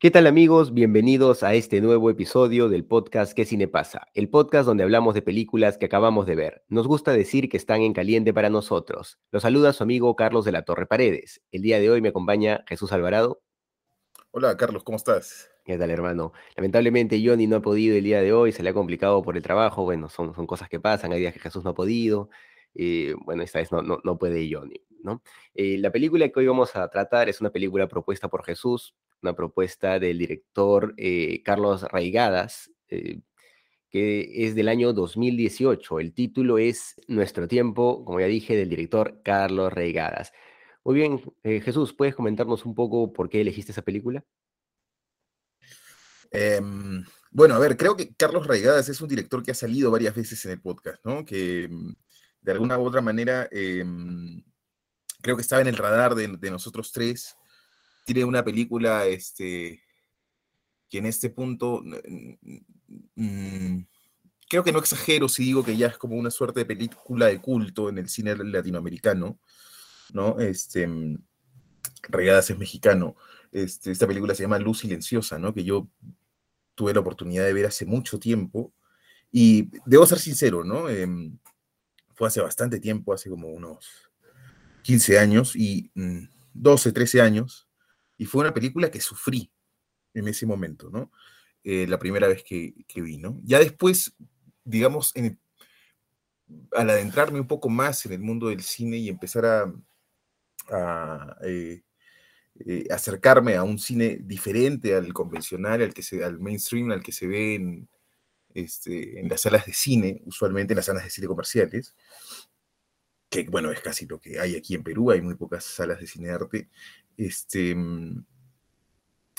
¿Qué tal amigos? Bienvenidos a este nuevo episodio del podcast ¿Qué cine pasa? El podcast donde hablamos de películas que acabamos de ver. Nos gusta decir que están en caliente para nosotros. Los saluda su amigo Carlos de la Torre Paredes. El día de hoy me acompaña Jesús Alvarado. Hola Carlos, ¿cómo estás? ¿Qué tal hermano? Lamentablemente Johnny no ha podido el día de hoy, se le ha complicado por el trabajo. Bueno, son, son cosas que pasan, hay días que Jesús no ha podido. Eh, bueno, esta vez no, no, no puede Johnny. Eh, la película que hoy vamos a tratar es una película propuesta por Jesús, una propuesta del director eh, Carlos Raigadas, eh, que es del año 2018. El título es Nuestro tiempo, como ya dije, del director Carlos Raigadas. Muy bien, Jesús, ¿puedes comentarnos un poco por qué elegiste esa película? Em, bueno, a ver, creo que Carlos Raigadas es un director que ha salido varias veces en el podcast, ¿no? Que mm, de alguna u otra manera em, creo que estaba en el radar de, nosotros tres tiene una película este, que en este punto, creo que no exagero si digo que ya es como una suerte de película de culto en el cine latinoamericano, ¿no? Este, Regadas es mexicano. Este, esta película se llama Luz Silenciosa, ¿no? Que yo tuve la oportunidad de ver hace mucho tiempo. Y debo ser sincero, ¿no? Eh, fue hace bastante tiempo, hace como unos 15 años y mmm, 12, 13 años. Y fue una película que sufrí en ese momento, ¿no? Eh, la primera vez que, que, vi, ¿no? Ya después, digamos, al adentrarme un poco más en el mundo del cine y empezar a, a eh, eh, acercarme a un cine diferente al convencional, al, que se, al mainstream, al que se ve en, este, en las salas de cine, usualmente en las salas de cine comerciales, que bueno, es casi lo que hay aquí en Perú, hay muy pocas salas de cine de arte, este,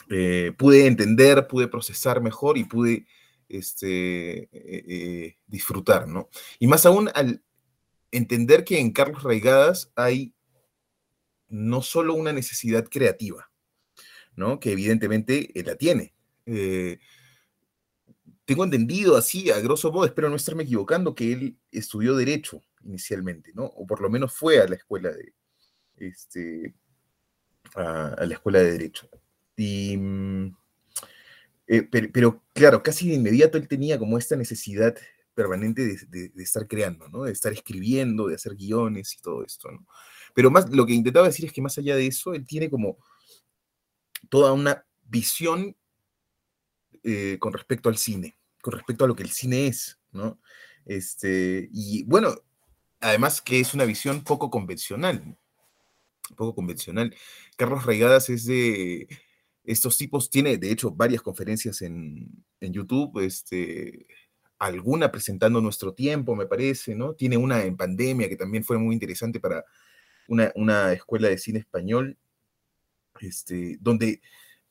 eh, pude entender, pude procesar mejor y pude este, eh, eh, disfrutar, ¿no? Y más aún al entender que en Carlos Raigadas hay no solo una necesidad creativa, ¿no? Que evidentemente la tiene. Tengo entendido así, a grosso modo, espero no estarme equivocando, que él estudió Derecho inicialmente, ¿no? O por lo menos fue a la escuela de, este, a, la escuela de Derecho. Y, eh, pero, claro, casi de inmediato él tenía como esta necesidad permanente de, estar creando, ¿no? De estar escribiendo, de hacer guiones y todo esto, ¿no? Pero más, lo que intentaba decir es que más allá de eso, él tiene como toda una visión eh, con respecto al cine, con respecto a lo que el cine es, ¿no? Este, y bueno, además que es una visión poco convencional, poco convencional. Carlos Raigadas es de estos tipos, tiene de hecho varias conferencias en, YouTube, este, alguna presentando nuestro tiempo, me parece, ¿no? Tiene una en pandemia que también fue muy interesante para una, una escuela de cine español, este, donde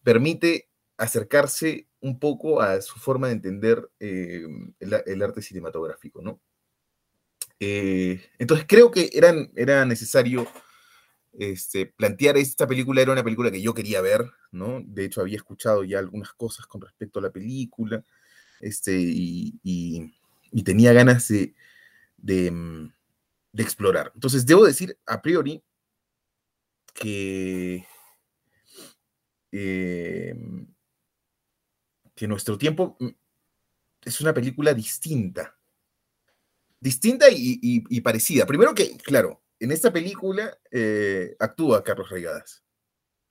permite acercarse un poco a su forma de entender eh, el, arte cinematográfico, ¿no? Eh, entonces creo que eran, era necesario este, plantear esta película, era una película que yo quería ver, ¿no? De hecho había escuchado ya algunas cosas con respecto a la película, este, y, tenía ganas de, de, explorar. Entonces debo decir a priori que... Eh, que nuestro tiempo mm, es una película distinta. Distinta y, parecida. Primero que, claro, en esta película eh, actúa Carlos Reigadas,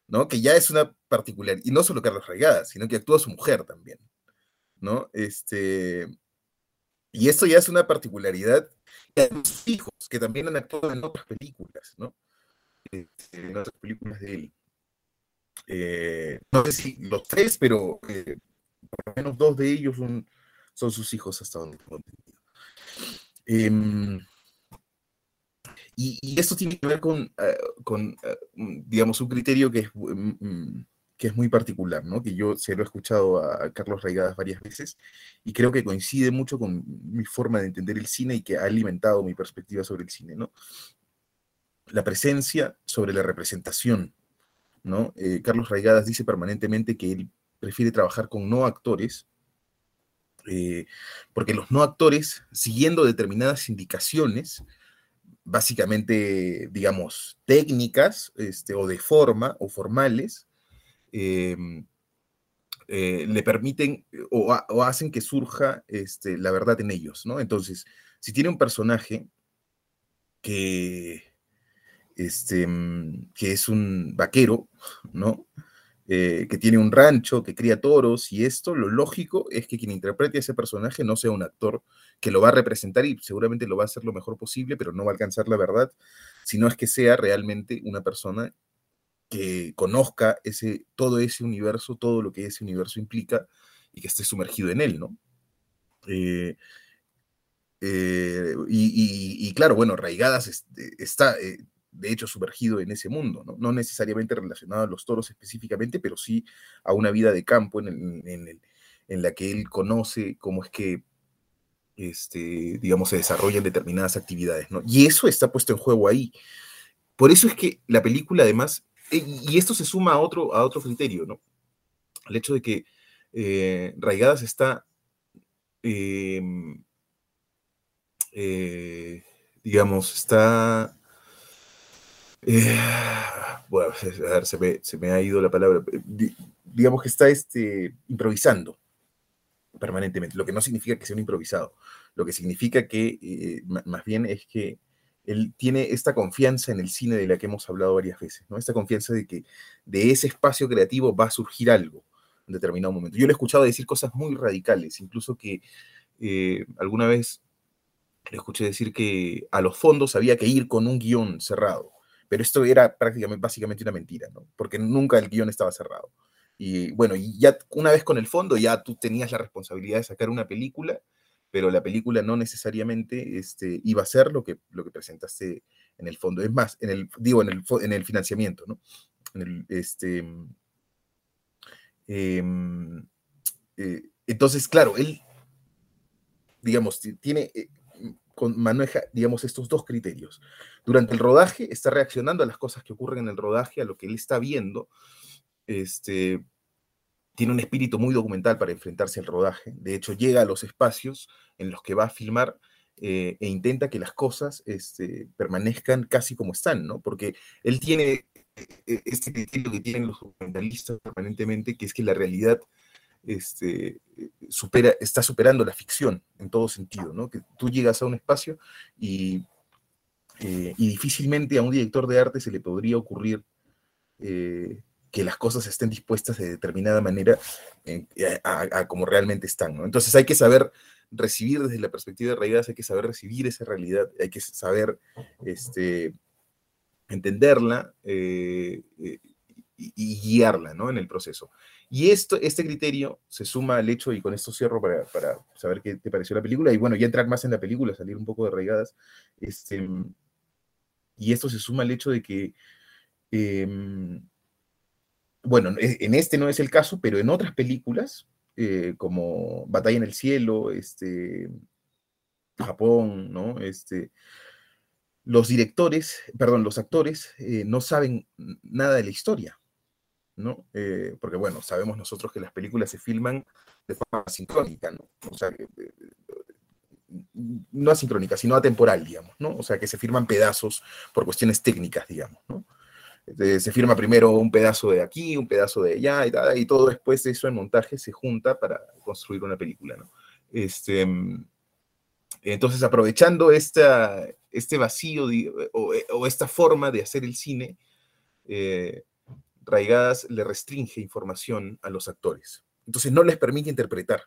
¿no? Que ya es una particular, y no solo Carlos Reigadas, sino que actúa su mujer también, ¿no? Este, y esto ya es una particularidad de sus hijos, que también han actuado en otras películas, ¿no? Este, en otras películas de él. Eh, no sé si los tres, pero eh, por lo menos dos de ellos son, son sus hijos hasta donde. Eh, y, esto tiene que ver con, eh, eh, digamos, un criterio que es, mm, que es muy particular, ¿no? Que yo se lo he escuchado a Carlos Raigadas varias veces y creo que coincide mucho con mi forma de entender el cine y que ha alimentado mi perspectiva sobre el cine, ¿no? La presencia sobre la representación, ¿no? Eh, Carlos Raigadas dice permanentemente que él prefiere trabajar con no actores porque los no actores, siguiendo determinadas indicaciones, básicamente, digamos, técnicas este, o de forma o formales, em, eh, le permiten o, hacen que surja este, la verdad en ellos, ¿no? Entonces, si tiene un personaje que, este, mm, que es un vaquero, ¿no? Eh, que tiene un rancho, que cría toros y esto, lo lógico es que quien interprete a ese personaje no sea un actor que lo va a representar y seguramente lo va a hacer lo mejor posible, pero no va a alcanzar la verdad, sino es que sea realmente una persona que conozca ese, todo ese universo, todo lo que ese universo implica y que esté sumergido en él, ¿no? Eh, eh, y, claro, bueno, Raigadas está, de hecho, sumergido en ese mundo, ¿no? necesariamente relacionado a los toros específicamente, pero sí a una vida de campo en, la que él conoce cómo es que, este, digamos, se desarrollan determinadas actividades, ¿no? Y eso está puesto en juego ahí. Por eso es que la película, además, eh, y esto se suma a otro, a otro criterio, ¿no? El hecho de que eh, Raigadas está, em, eh, digamos, está eh, bueno, a ver, se me, ha ido la palabra. digamos que está este, improvisando permanentemente, lo que no significa que sea un improvisado, lo que significa que eh, más bien es que él tiene esta confianza en el cine de la que hemos hablado varias veces, ¿no? Esta confianza de que de ese espacio creativo va a surgir algo en determinado momento. Yo le he escuchado decir cosas muy radicales, incluso que eh, alguna vez le escuché decir que a los fondos había que ir con un guion cerrado pero esto era prácticamente, básicamente una mentira, ¿no? Porque nunca el guion estaba cerrado. Y bueno, y ya una vez con el fondo, ya tú tenías la responsabilidad de sacar una película, pero la película no necesariamente este, iba a ser lo que, lo que presentaste en el fondo. Es más, en el, digo, en el, en el financiamiento, ¿no? En el, este, em, eh, entonces, claro, él, digamos, tiene, eh, maneja, digamos, estos dos criterios. Durante el rodaje está reaccionando a las cosas que ocurren en el rodaje, a lo que él está viendo. Este, tiene un espíritu muy documental para enfrentarse al rodaje. De hecho, llega a los espacios en los que va a filmar eh, e intenta que las cosas este, permanezcan casi como están, ¿no? Porque él tiene eh, este criterio que tienen los documentalistas permanentemente, que es que la realidad este, supera, está superando la ficción en todo sentido, ¿no? Que tú llegas a un espacio y, eh, y difícilmente a un director de arte se le podría ocurrir eh, que las cosas estén dispuestas de determinada manera eh, a, como realmente están. Entonces hay que saber recibir desde la perspectiva de realidad, hay que saber recibir esa realidad, hay que saber este, entenderla y, guiarla, ¿no? En el proceso. Y esto, este criterio se suma al hecho, y con esto cierro para, para, saber qué te pareció la película, y bueno, ya entrar más en la película, salir un poco de regadas, este, y esto se suma al hecho de que, em, bueno, e, en este no es el caso, pero en otras películas, eh, como Batalla en el Cielo, este, Japón, ¿no? Este, los directores, perdón, los actores eh, no saben nada de la historia. ¿No? Eh, porque bueno, sabemos nosotros que las películas se filman de forma sincrónica, ¿no? O sea, eh, no asincrónica, sino atemporal, digamos, ¿no? O sea, que se firman pedazos por cuestiones técnicas, digamos, ¿no? Eh, se firma primero un pedazo de aquí, un pedazo de allá, y, todo después de eso en montaje se junta para construir una película, ¿no? Este, entonces, aprovechando esta, este vacío o, esta forma de hacer el cine, Raigadas le restringe información a los actores. Entonces no les permite interpretar.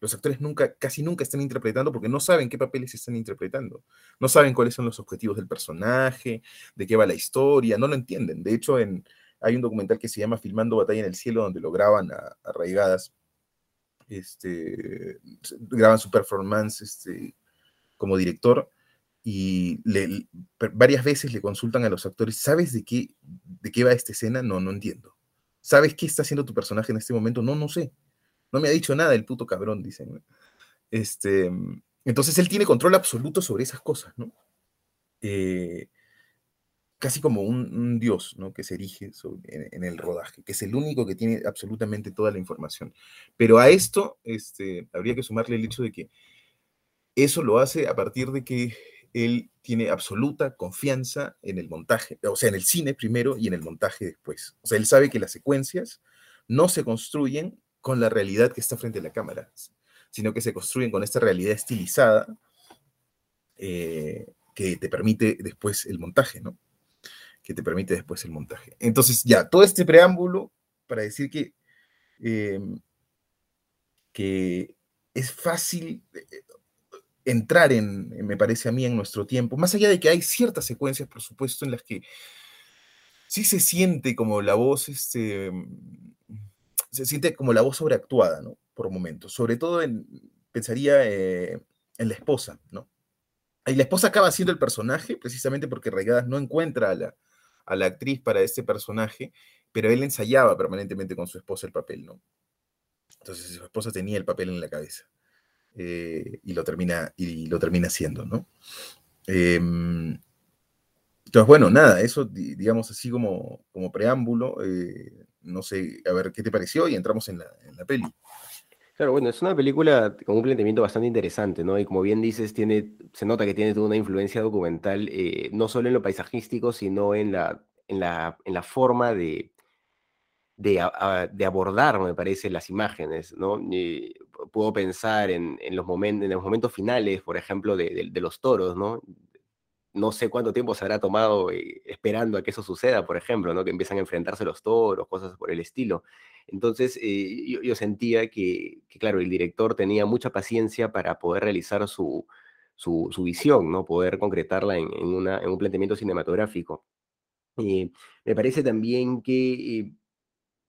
Los actores nunca, casi nunca están interpretando porque no saben qué papeles están interpretando. No saben cuáles son los objetivos del personaje, de qué va la historia, no lo entienden. De hecho, hay un documental que se llama Filmando Batalla en el Cielo, donde lo graban a, Raigadas. Este, graban su performance este, como director y varias veces le consultan a los actores, ¿sabes de qué, de qué va esta escena? No, no entiendo. ¿Sabes qué está haciendo tu personaje en este momento? No, no sé. No me ha dicho nada el puto cabrón, dicen. Este, entonces él tiene control absoluto sobre esas cosas, ¿no? Eh, casi como un, dios, ¿no? Que se erige en, el rodaje, que es el único que tiene absolutamente toda la información. Pero a esto este, habría que sumarle el hecho de que eso lo hace a partir de que él tiene absoluta confianza en el montaje, o sea, en el cine primero y en el montaje después. O sea, él sabe que las secuencias no se construyen con la realidad que está frente a la cámara, sino que se construyen con esta realidad estilizada eh, que te permite después el montaje, ¿no? Que te permite después el montaje. Entonces, ya, todo este preámbulo para decir que, que es fácil, eh, entrar en, me parece a mí, en nuestro tiempo, más allá de que hay ciertas secuencias, por supuesto, en las que sí se siente como la voz, este, se siente como la voz sobreactuada, ¿no? Por momentos, sobre todo en, pensaría eh, en la esposa, ¿no? Y la esposa acaba siendo el personaje, precisamente porque Raigadas no encuentra a la, a la actriz para este personaje, pero él ensayaba permanentemente con su esposa el papel, ¿no? Entonces su esposa tenía el papel en la cabeza. Eh, y, lo termina, y lo termina haciendo, ¿no? Em, entonces, bueno, nada, eso, digamos así como, como preámbulo, eh, no sé, a ver qué te pareció y entramos en la, en la peli. Claro, bueno, es una película con un planteamiento bastante interesante, ¿no? Y como bien dices, tiene, se nota que tiene toda una influencia documental, eh, no solo en lo paisajístico, sino en la, en la, en la forma de, de, abordar, me parece, las imágenes, ¿no? Puedo pensar en, los momentos, en los momentos finales, por ejemplo, de, los toros, ¿no? No sé cuánto tiempo se habrá tomado eh, esperando a que eso suceda, por ejemplo, ¿no? Que empiezan a enfrentarse los toros, cosas por el estilo. Entonces, eh, yo, sentía que, claro, el director tenía mucha paciencia para poder realizar su, su, visión, ¿no? Poder concretarla en, una, en un planteamiento cinematográfico. Eh, me parece también que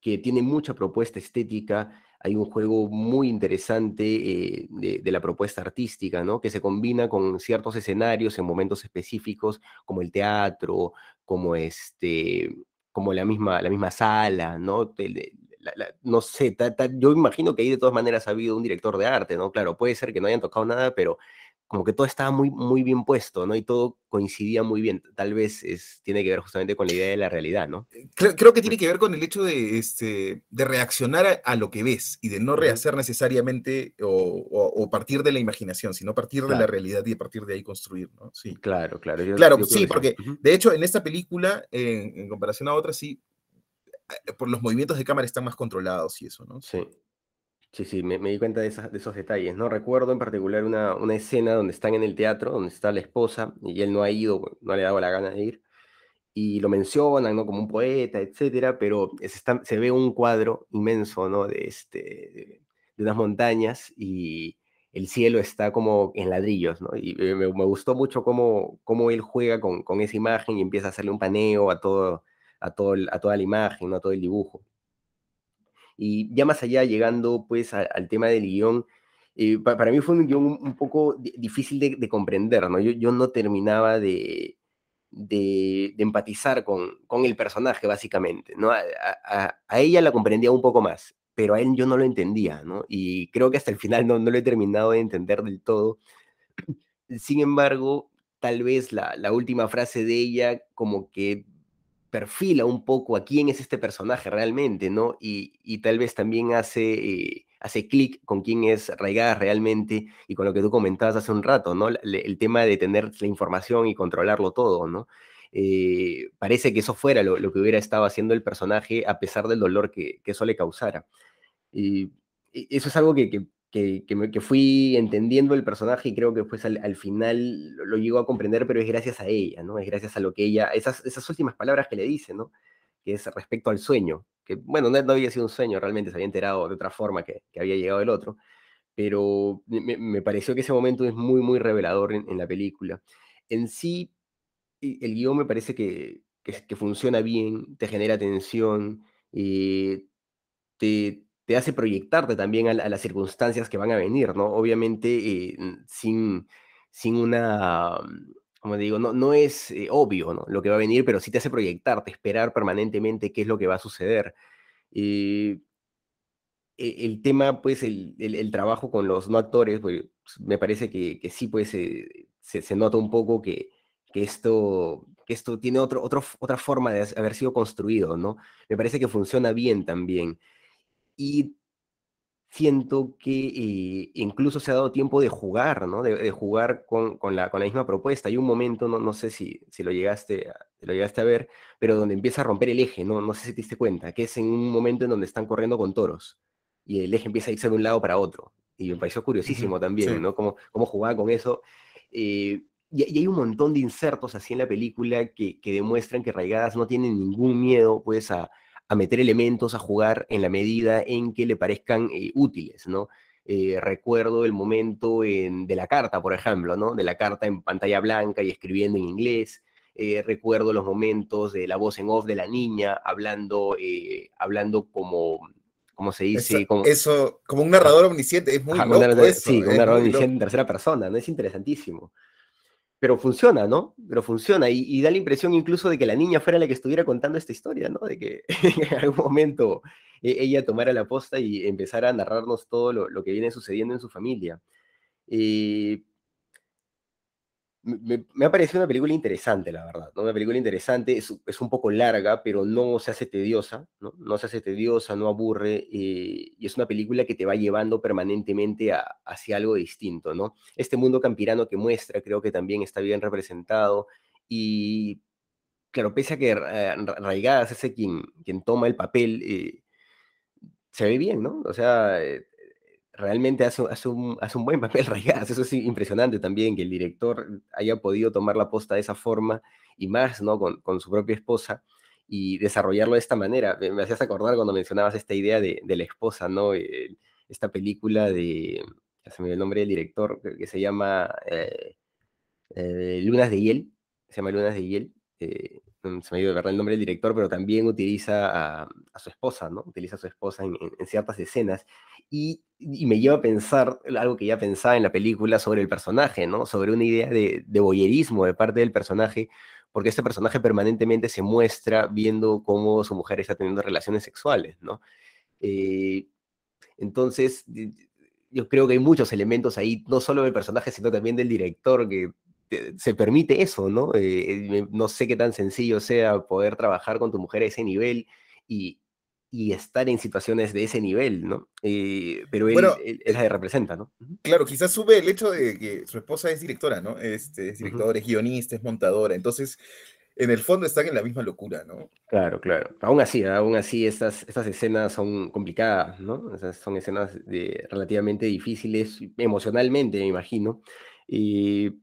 que tiene mucha propuesta estética, hay un juego muy interesante eh, de, la propuesta artística, ¿no? Que se combina con ciertos escenarios en momentos específicos, como el teatro, como este, como la misma, la misma sala, ¿no? no sé, yo imagino que ahí de todas maneras ha habido un director de arte, ¿no? Claro, puede ser que no hayan tocado nada, pero como que todo estaba muy, muy bien puesto, ¿no? Y todo coincidía muy bien. Tal vez es, tiene que ver justamente con la idea de la realidad, ¿no? Eh, creo, que tiene que ver con el hecho de, este, de reaccionar a, lo que ves y de no rehacer necesariamente o, partir de la imaginación, sino partir de la realidad y a partir de ahí construir, ¿no? Sí. Claro, claro. claro, sí, porque de hecho en esta película, en, en comparación a otras, sí, eh, por los movimientos de cámara están más controlados y eso, ¿no? Sí. Sí, sí, me, di cuenta de, esos detalles. No recuerdo en particular una, escena donde están en el teatro, donde está la esposa y él no ha ido, no le ha dado la gana de ir, y lo mencionan, ¿no? Como un poeta, etcétera, pero se, ve un cuadro inmenso, ¿no? De, este, de, unas montañas y el cielo está como en ladrillos, ¿no? Y me, gustó mucho cómo, cómo él juega con, con, esa imagen y empieza a hacerle un paneo a, todo, a, todo, a toda la imagen, ¿no? A todo el dibujo. Y ya más allá, llegando pues al tema del guion, eh, para mí fue un guion un, poco difícil de, comprender, ¿no? Yo, yo no terminaba de, de, empatizar con, con, el personaje, básicamente, ¿no? A, ella la comprendía un poco más, pero a él yo no lo entendía, ¿no? Y creo que hasta el final no, no lo he terminado de entender del todo. Sin embargo, tal vez la, la última frase de ella como que perfila un poco a quién es este personaje realmente, ¿no? Y, tal vez también hace, eh, hace clic con quién es Raigadas realmente y con lo que tú comentabas hace un rato, ¿no? El, tema de tener la información y controlarlo todo, ¿no? Eh, parece que eso fuera lo, que hubiera estado haciendo el personaje a pesar del dolor que, eso le causara. Y, eso es algo que, que, fui entendiendo el personaje y creo que pues al, final lo, llegó a comprender, pero es gracias a ella, ¿no? Es gracias a lo que ella, esas, esas últimas palabras que le dice, ¿no? Que es respecto al sueño, que bueno, no, había sido un sueño, realmente se había enterado de otra forma que, que había llegado el otro, pero me, me, pareció que ese momento es muy, muy revelador en, la película. En sí, el guion me parece que, que, funciona bien, te genera tensión, eh, te, te hace proyectarte también a, las circunstancias que van a venir, ¿no? Obviamente eh, sin, sin una, como digo, no, no es eh, obvio ¿no? lo que va a venir, pero sí te hace proyectarte, esperar permanentemente qué es lo que va a suceder. Y e, el tema, pues, el, el, trabajo con los no actores, pues, me parece que, que sí, pues, se, se, nota un poco que, que esto, que esto tiene otro, otro, otra forma de haber sido construido, ¿no? Me parece que funciona bien también. Y siento que eh, incluso se ha dado tiempo de jugar, ¿no? De, jugar con, con, la, con, la, misma propuesta. Hay un momento, no, no sé si, si lo, llegaste a, lo llegaste a ver, pero donde empieza a romper el eje, ¿no? No sé si te diste cuenta, que es en un momento en donde están corriendo con toros y el eje empieza a irse de un lado para otro. Y me pareció curiosísimo también, ¿no? Cómo, cómo jugaba con eso. Eh, y, hay un montón de insertos así en la película que, que demuestran que Raigadas no tiene ningún miedo, pues, a, a meter elementos a jugar en la medida en que le parezcan eh, útiles, ¿no? Eh, recuerdo el momento de la carta, por ejemplo, ¿no? De la carta en pantalla blanca y escribiendo en inglés. Eh, recuerdo los momentos de la voz en off de la niña hablando, hablando como, ¿cómo se dice? Eso, como, eso, como un narrador omnisciente, es muy loco Sí, como un narrador omnisciente en tercera persona, ¿no? Es interesantísimo pero funciona, ¿no? Pero funciona y, da la impresión incluso de que la niña fuera la que estuviera contando esta historia, ¿no? De que en algún momento e, ella tomara la posta y empezara a narrarnos todo lo, que viene sucediendo en su familia. Eh, me, ha parecido una película interesante, la verdad, ¿no? Una película interesante, es, es, un poco larga, pero no se hace tediosa, ¿no? No se hace tediosa, no aburre, eh, y es una película que te va llevando permanentemente hacia algo distinto, ¿no? Este mundo campirano que muestra creo que también está bien representado, y claro, pese a que eh, Raigadas es quien, quien toma el papel, eh, se ve bien, ¿no? O sea realmente hace, hace, un, hace un buen papel Rayas. Eso es impresionante también, que el director haya podido tomar la posta de esa forma y más, ¿no? Con, con su propia esposa y desarrollarlo de esta manera. Me, hacías acordar cuando mencionabas esta idea de, de la esposa, ¿no? esta película de, se me dio el nombre del director, que se llama eh, eh, Lunas de Hiel, se llama Lunas de Hiel. Eh, se me dio de verdad el nombre del director, pero también utiliza a, su esposa, ¿no? Utiliza a su esposa en, ciertas escenas y, me lleva a pensar algo que ya pensaba en la película sobre el personaje, ¿no? Sobre una idea de, de boyerismo de parte del personaje, porque este personaje permanentemente se muestra viendo cómo su mujer está teniendo relaciones sexuales, ¿no? Eh, entonces, yo creo que hay muchos elementos ahí, no solo del personaje, sino también del director, que se permite eso, ¿no? Eh, no sé qué tan sencillo sea poder trabajar con tu mujer a ese nivel y, y estar en situaciones de ese nivel, ¿no? Eh, pero él, es la que representa, ¿no? Claro, quizás sube el hecho de que su esposa es directora, ¿no? Este, es directora, es guionista, es montadora, entonces en el fondo están en la misma locura, ¿no? Claro, claro. Aún así, aún así estas, estas escenas son complicadas, ¿no? son escenas de, relativamente difíciles emocionalmente, me imagino. Y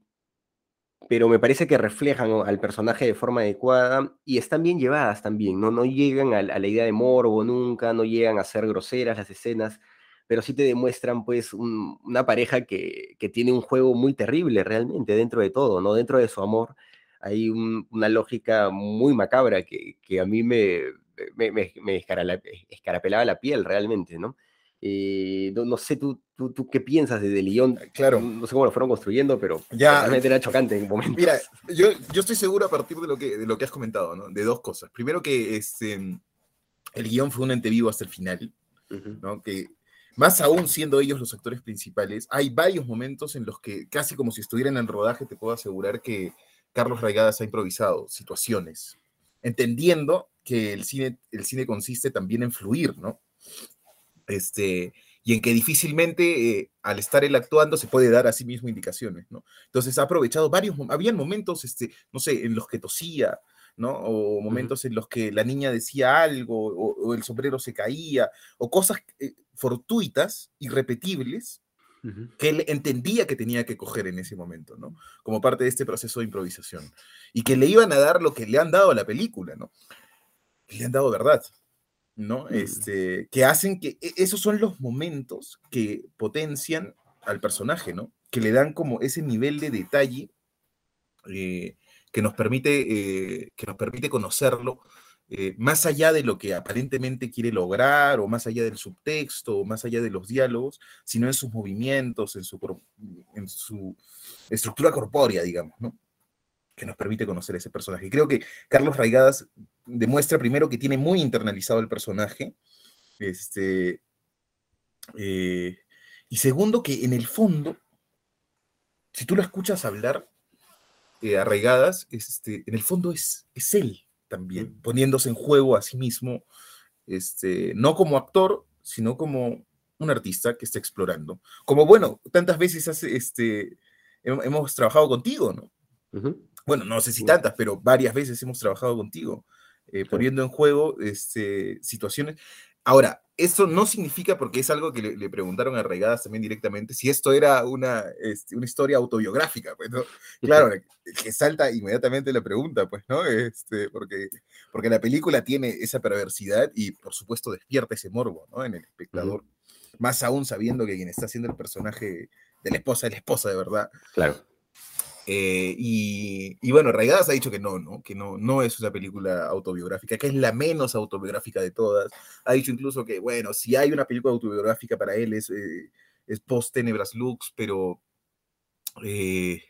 pero me parece que reflejan al personaje de forma adecuada y están bien llevadas también, ¿no? No llegan a, la idea de morbo nunca, no llegan a ser groseras las escenas, pero sí te demuestran pues una pareja que, que, tiene un juego muy terrible realmente dentro de todo, ¿no? Dentro de su amor hay una lógica muy macabra que, que a mí me, me, me, me escarapelaba la piel realmente, ¿no? Eh, no, sé, ¿tú, tú, tú, qué piensas de, de Lyon? Claro. No sé cómo lo fueron construyendo, pero ya, realmente era chocante en momentos. Mira, yo, yo estoy seguro a partir de lo que, de lo que has comentado, ¿no? De dos cosas. Primero que este, el guion fue un ente vivo hasta el final, ¿no? Que más aún siendo ellos los actores principales, hay varios momentos en los que casi como si estuvieran en rodaje, te puedo asegurar que Carlos Raigadas ha improvisado situaciones, entendiendo que el cine, el cine consiste también en fluir, ¿no? Este, y en que difícilmente eh, al estar él actuando se puede dar a sí mismo indicaciones, ¿no? Entonces ha aprovechado varios, habían momentos, este, no sé, en los que tosía, ¿no? O momentos en los que la niña decía algo, o, el sombrero se caía, o cosas eh, fortuitas, irrepetibles, que él entendía que tenía que coger en ese momento, ¿no? Como parte de este proceso de improvisación. Y que le iban a dar lo que le han dado a la película, ¿no? le han dado verdad. ¿No? Este, que hacen que e, esos son los momentos que potencian al personaje, ¿no? Que le dan como ese nivel de detalle eh, que, nos permite, eh, que nos permite conocerlo eh, más allá de lo que aparentemente quiere lograr, o más allá del subtexto, o más allá de los diálogos, sino en sus movimientos, en su, en su estructura corpórea, digamos, ¿no? Que nos permite conocer ese personaje. Creo que Carlos Raigadas demuestra primero que tiene muy internalizado el personaje, este, eh, y segundo que en el fondo, si tú lo escuchas hablar eh, arraigadas, este, en el fondo es, es él también, poniéndose en juego a sí mismo, este, no como actor, sino como un artista que está explorando. Como, bueno, tantas veces este, hemos, trabajado contigo, ¿no? Bueno, no sé si tantas, pero varias veces hemos trabajado contigo, eh, poniendo en juego este, situaciones. Ahora, eso no significa, porque es algo que le, preguntaron a Regadas también directamente, si esto era una, este, una historia autobiográfica, pues, ¿no? Claro, que salta inmediatamente la pregunta, pues, ¿no? Este, porque, porque la película tiene esa perversidad y, por supuesto, despierta ese morbo, ¿no? En el espectador. Más aún sabiendo que quien está haciendo el personaje de la esposa es la esposa de verdad. Claro. Eh, y, bueno, Raigadas ha dicho que no, ¿no? Que no, no es una película autobiográfica, que es la menos autobiográfica de todas. Ha dicho incluso que, bueno, si hay una película autobiográfica para él es, eh, es post Tenebras Lux, pero, eh,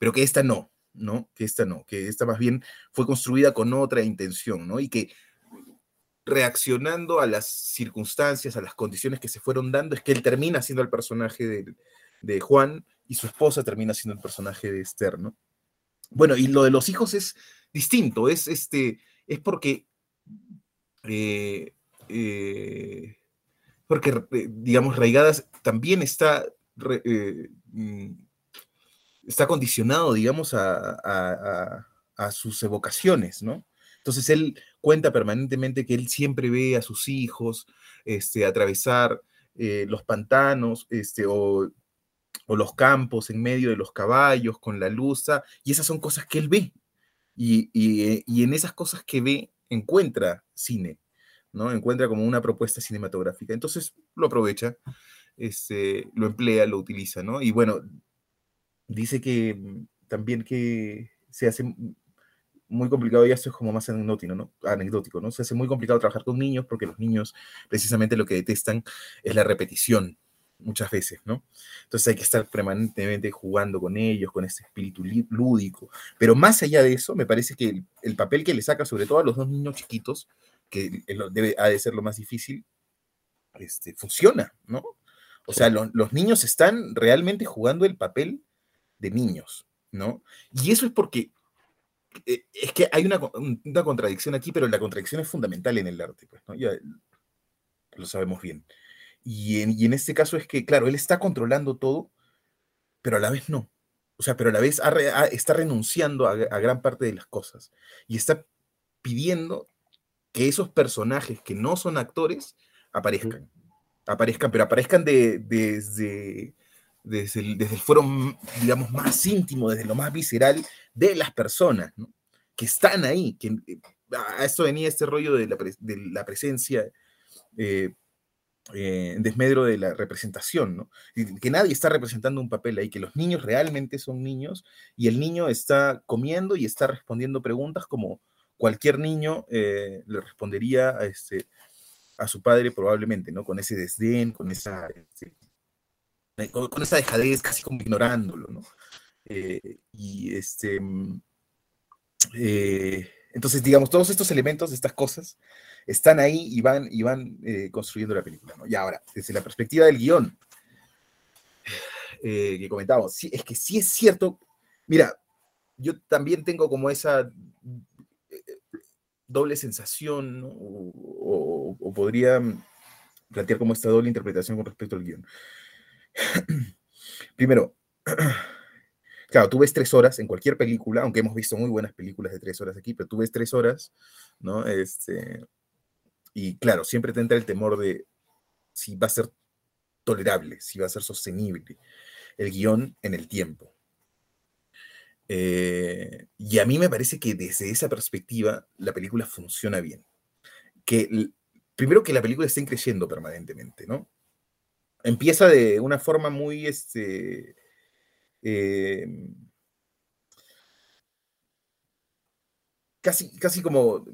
pero que esta no, ¿no? Que esta no, que esta más bien fue construida con otra intención, ¿no? Y que reaccionando a las circunstancias, a las condiciones que se fueron dando, es que él termina siendo el personaje de, de Juan y su esposa termina siendo el personaje de Esther, ¿no? Bueno, y lo de los hijos es distinto, es, este, es porque, eh, eh, porque, eh, digamos, Raigadas también está, mm, está condicionado, digamos, a, sus evocaciones, ¿no? Entonces él cuenta permanentemente que él siempre ve a sus hijos este, atravesar los pantanos este, o o los campos en medio de los caballos con la luz, y esas son cosas que él ve. Y, y, en esas cosas que ve encuentra cine, ¿no? Encuentra como una propuesta cinematográfica. Entonces lo aprovecha, este, lo emplea, lo utiliza, ¿no? Y bueno, dice que mm, también que se hace muy complicado, y esto es como más anecdótico ¿no? anecdótico, ¿no? Se hace muy complicado trabajar con niños porque los niños precisamente lo que detestan es la repetición, muchas veces, ¿no? Entonces hay que estar permanentemente jugando con ellos, con ese espíritu lúdico. Pero más allá de eso, me parece que el, papel que le saca, sobre todo a los dos niños chiquitos, que debe, ha de ser lo más difícil, este, funciona, ¿no? O sea, los niños están realmente jugando el papel de niños, ¿no? Y eso es porque eh, es que hay una, una, contradicción aquí, pero la contradicción es fundamental en el arte, pues, ¿no? Ya lo sabemos bien. Y en, este caso es que, claro, él está controlando todo, pero a la vez no. O sea, pero a la vez está renunciando a, gran parte de las cosas. Y está pidiendo que esos personajes que no son actores aparezcan. Aparezcan, pero aparezcan de, desde, desde, el, desde el foro, digamos, más íntimo, desde lo más visceral de las personas, ¿no? que están ahí. Que, eh, a esto venía este rollo de la, de la presencia eh, eh, desmedro de la representación, ¿no? Que nadie está representando un papel ahí, que los niños realmente son niños y el niño está comiendo y está respondiendo preguntas como cualquier niño eh, le respondería a, este, a su padre probablemente, ¿no? Con ese desdén, con esa, este, eh, con, esa dejadez, casi como ignorándolo, ¿no? y este... Mm, entonces, digamos, todos estos elementos, estas cosas, están ahí y van, y van eh, construyendo la película. ¿no? Y ahora, desde la perspectiva del guion, eh, que comentábamos, es que sí es cierto, mira, yo también tengo como esa eh, doble sensación, o, o, podría plantear como esta doble interpretación con respecto al guion. Primero, claro, tú ves tres horas en cualquier película, aunque hemos visto muy buenas películas de tres horas aquí, pero tú ves tres horas, ¿no? Este, y claro, siempre te entra el temor de si va a ser tolerable, si va a ser sostenible el guion en el tiempo. Eh, y a mí me parece que desde esa perspectiva la película funciona bien. Que primero que la película esté creciendo permanentemente, ¿no? Empieza de una forma muy, este, em, casi, casi como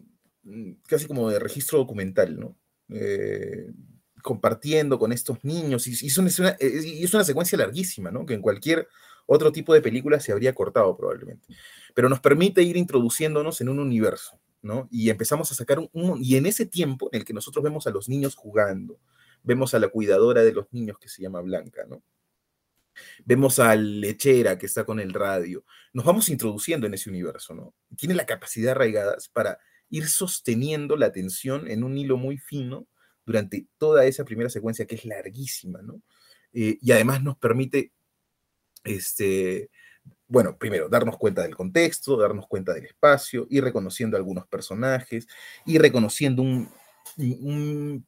casi como de registro documental, ¿no? Eh, compartiendo con estos niños, y, es una, secuencia larguísima, ¿no? Que en cualquier otro tipo de película se habría cortado probablemente. Pero nos permite ir introduciéndonos en un universo, ¿no? Y empezamos a sacar un, Y en ese tiempo en el que nosotros vemos a los niños jugando, vemos a la cuidadora de los niños que se llama Blanca, ¿no? Vemos a lechera que está con el radio. Nos vamos introduciendo en ese universo, ¿no? Tiene la capacidad arraigadas para ir sosteniendo la atención en un hilo muy fino durante toda esa primera secuencia que es larguísima, ¿no? Eh, y además nos permite, este, bueno, primero, darnos cuenta del contexto, darnos cuenta del espacio, ir reconociendo algunos personajes, ir reconociendo un,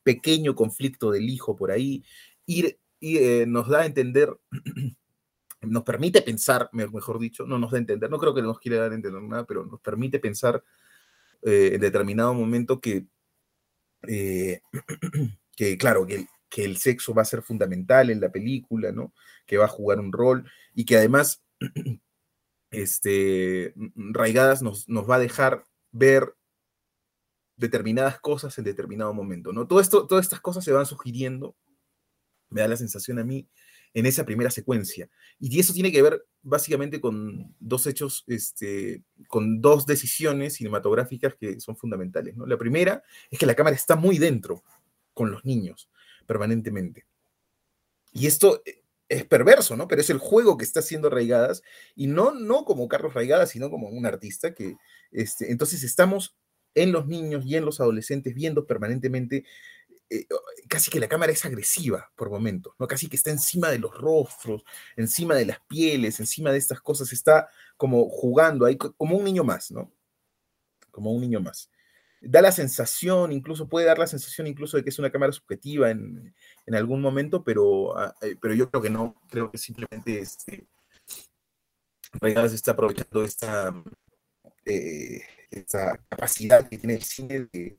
pequeño conflicto del hijo por ahí, ir, y eh, nos da a entender, nos permite pensar, mejor dicho, no nos da a entender, no creo que nos quiera dar a entender nada, pero nos permite pensar eh, en determinado momento que, eh, que claro, que, que el sexo va a ser fundamental en la película, ¿no? Que va a jugar un rol y que además, este, Raigadas nos, nos va a dejar ver determinadas cosas en determinado momento, ¿no? Todo esto, todas estas cosas se van sugiriendo, me da la sensación a mí, en esa primera secuencia. Y eso tiene que ver básicamente con dos hechos, este, con dos decisiones cinematográficas que son fundamentales, ¿no? La primera es que la cámara está muy dentro con los niños, permanentemente. Y esto eh, es perverso, ¿no? Pero es el juego que está haciendo Raigadas, y no, no como Carlos Raigadas, sino como un artista que, este, entonces estamos en los niños y en los adolescentes viendo permanentemente, eh, casi que la cámara es agresiva por momentos, ¿no? Casi que está encima de los rostros, encima de las pieles, encima de estas cosas, está como jugando ahí, como un niño más, ¿no? Como un niño más. Da la sensación, incluso puede dar la sensación incluso de que es una cámara subjetiva en, en algún momento, pero, ah, eh, pero yo creo que no, creo que simplemente este, está aprovechando esta, eh, esa capacidad que tiene el cine de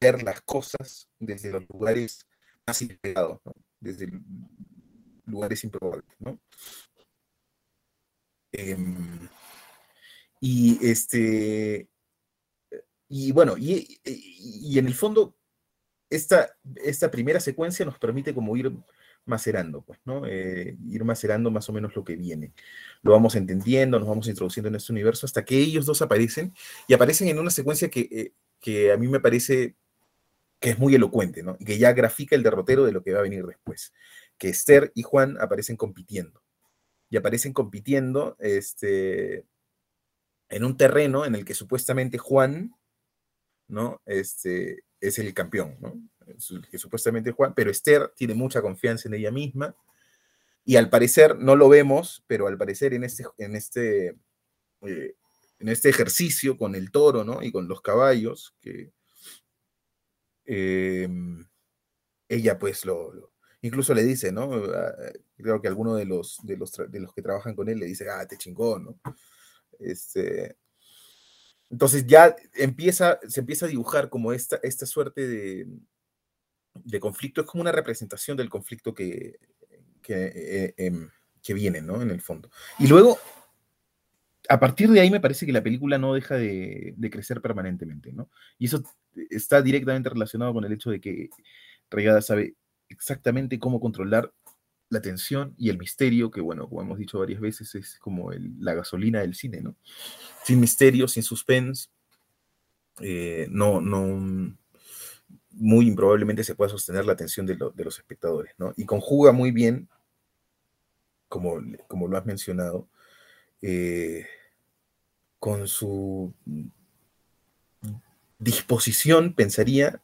ver las cosas desde los lugares más inesperados, desde lugares improbables. ¿no? Em, y este y bueno, y, y, en el fondo, esta, esta primera secuencia nos permite como ir macerando, pues, ¿no? Eh, ir macerando más o menos lo que viene. Lo vamos entendiendo, nos vamos introduciendo en este universo hasta que ellos dos aparecen y aparecen en una secuencia que, eh, que a mí me parece que es muy elocuente, ¿no? Y que ya grafica el derrotero de lo que va a venir después. Que Esther y Juan aparecen compitiendo. Y aparecen compitiendo este, en un terreno en el que supuestamente Juan, ¿no? Este, es el campeón, ¿no? que supuestamente Juan, pero Esther tiene mucha confianza en ella misma y al parecer no lo vemos, pero al parecer en este, en este, eh, en este ejercicio con el toro ¿no? y con los caballos, que em, ella pues lo, incluso le dice, ¿no? Ah, creo que alguno de los, de los, de los que trabajan con él le dice, ah, te chingón, ¿no? Este, entonces ya empieza, se empieza a dibujar como esta, esta suerte de, de conflicto es como una representación del conflicto que, que, eh, em, que viene, ¿no? En el fondo. Y luego, a partir de ahí me parece que la película no deja de, crecer permanentemente, ¿no? Y eso está directamente relacionado con el hecho de que Regada sabe exactamente cómo controlar la tensión y el misterio, que bueno, como hemos dicho varias veces, es como la gasolina del cine, ¿no? Sin misterio, sin suspense, eh, no, no, muy improbablemente se pueda sostener la atención de, los espectadores, ¿no? Y conjuga muy bien, como, como lo has mencionado, eh, con su disposición, pensaría,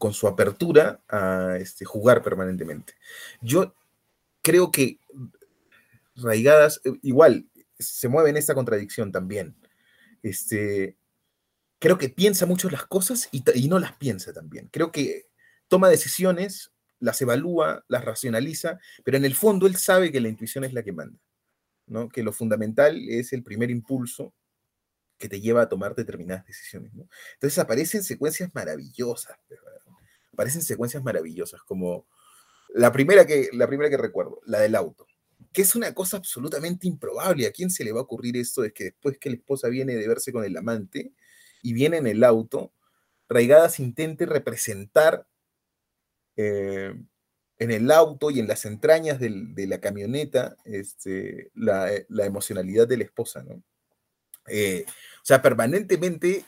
con su apertura a este, jugar permanentemente. Yo creo que Raigadas, eh, igual, se mueve en esta contradicción también. Este, creo que piensa mucho las cosas y, no las piensa también. Creo que toma decisiones, las evalúa, las racionaliza, pero en el fondo él sabe que la intuición es la que manda, ¿no? que lo fundamental es el primer impulso que te lleva a tomar determinadas decisiones. Entonces aparecen secuencias maravillosas, aparecen secuencias maravillosas, como la primera, que, la primera que recuerdo, la del auto, que es una cosa absolutamente improbable. ¿A quién se le va a ocurrir esto de que después que la esposa viene de verse con el amante, y viene en el auto, Raigadas intente representar eh, en el auto y en las entrañas de la camioneta este, la, emocionalidad de la esposa, ¿no? O sea, permanentemente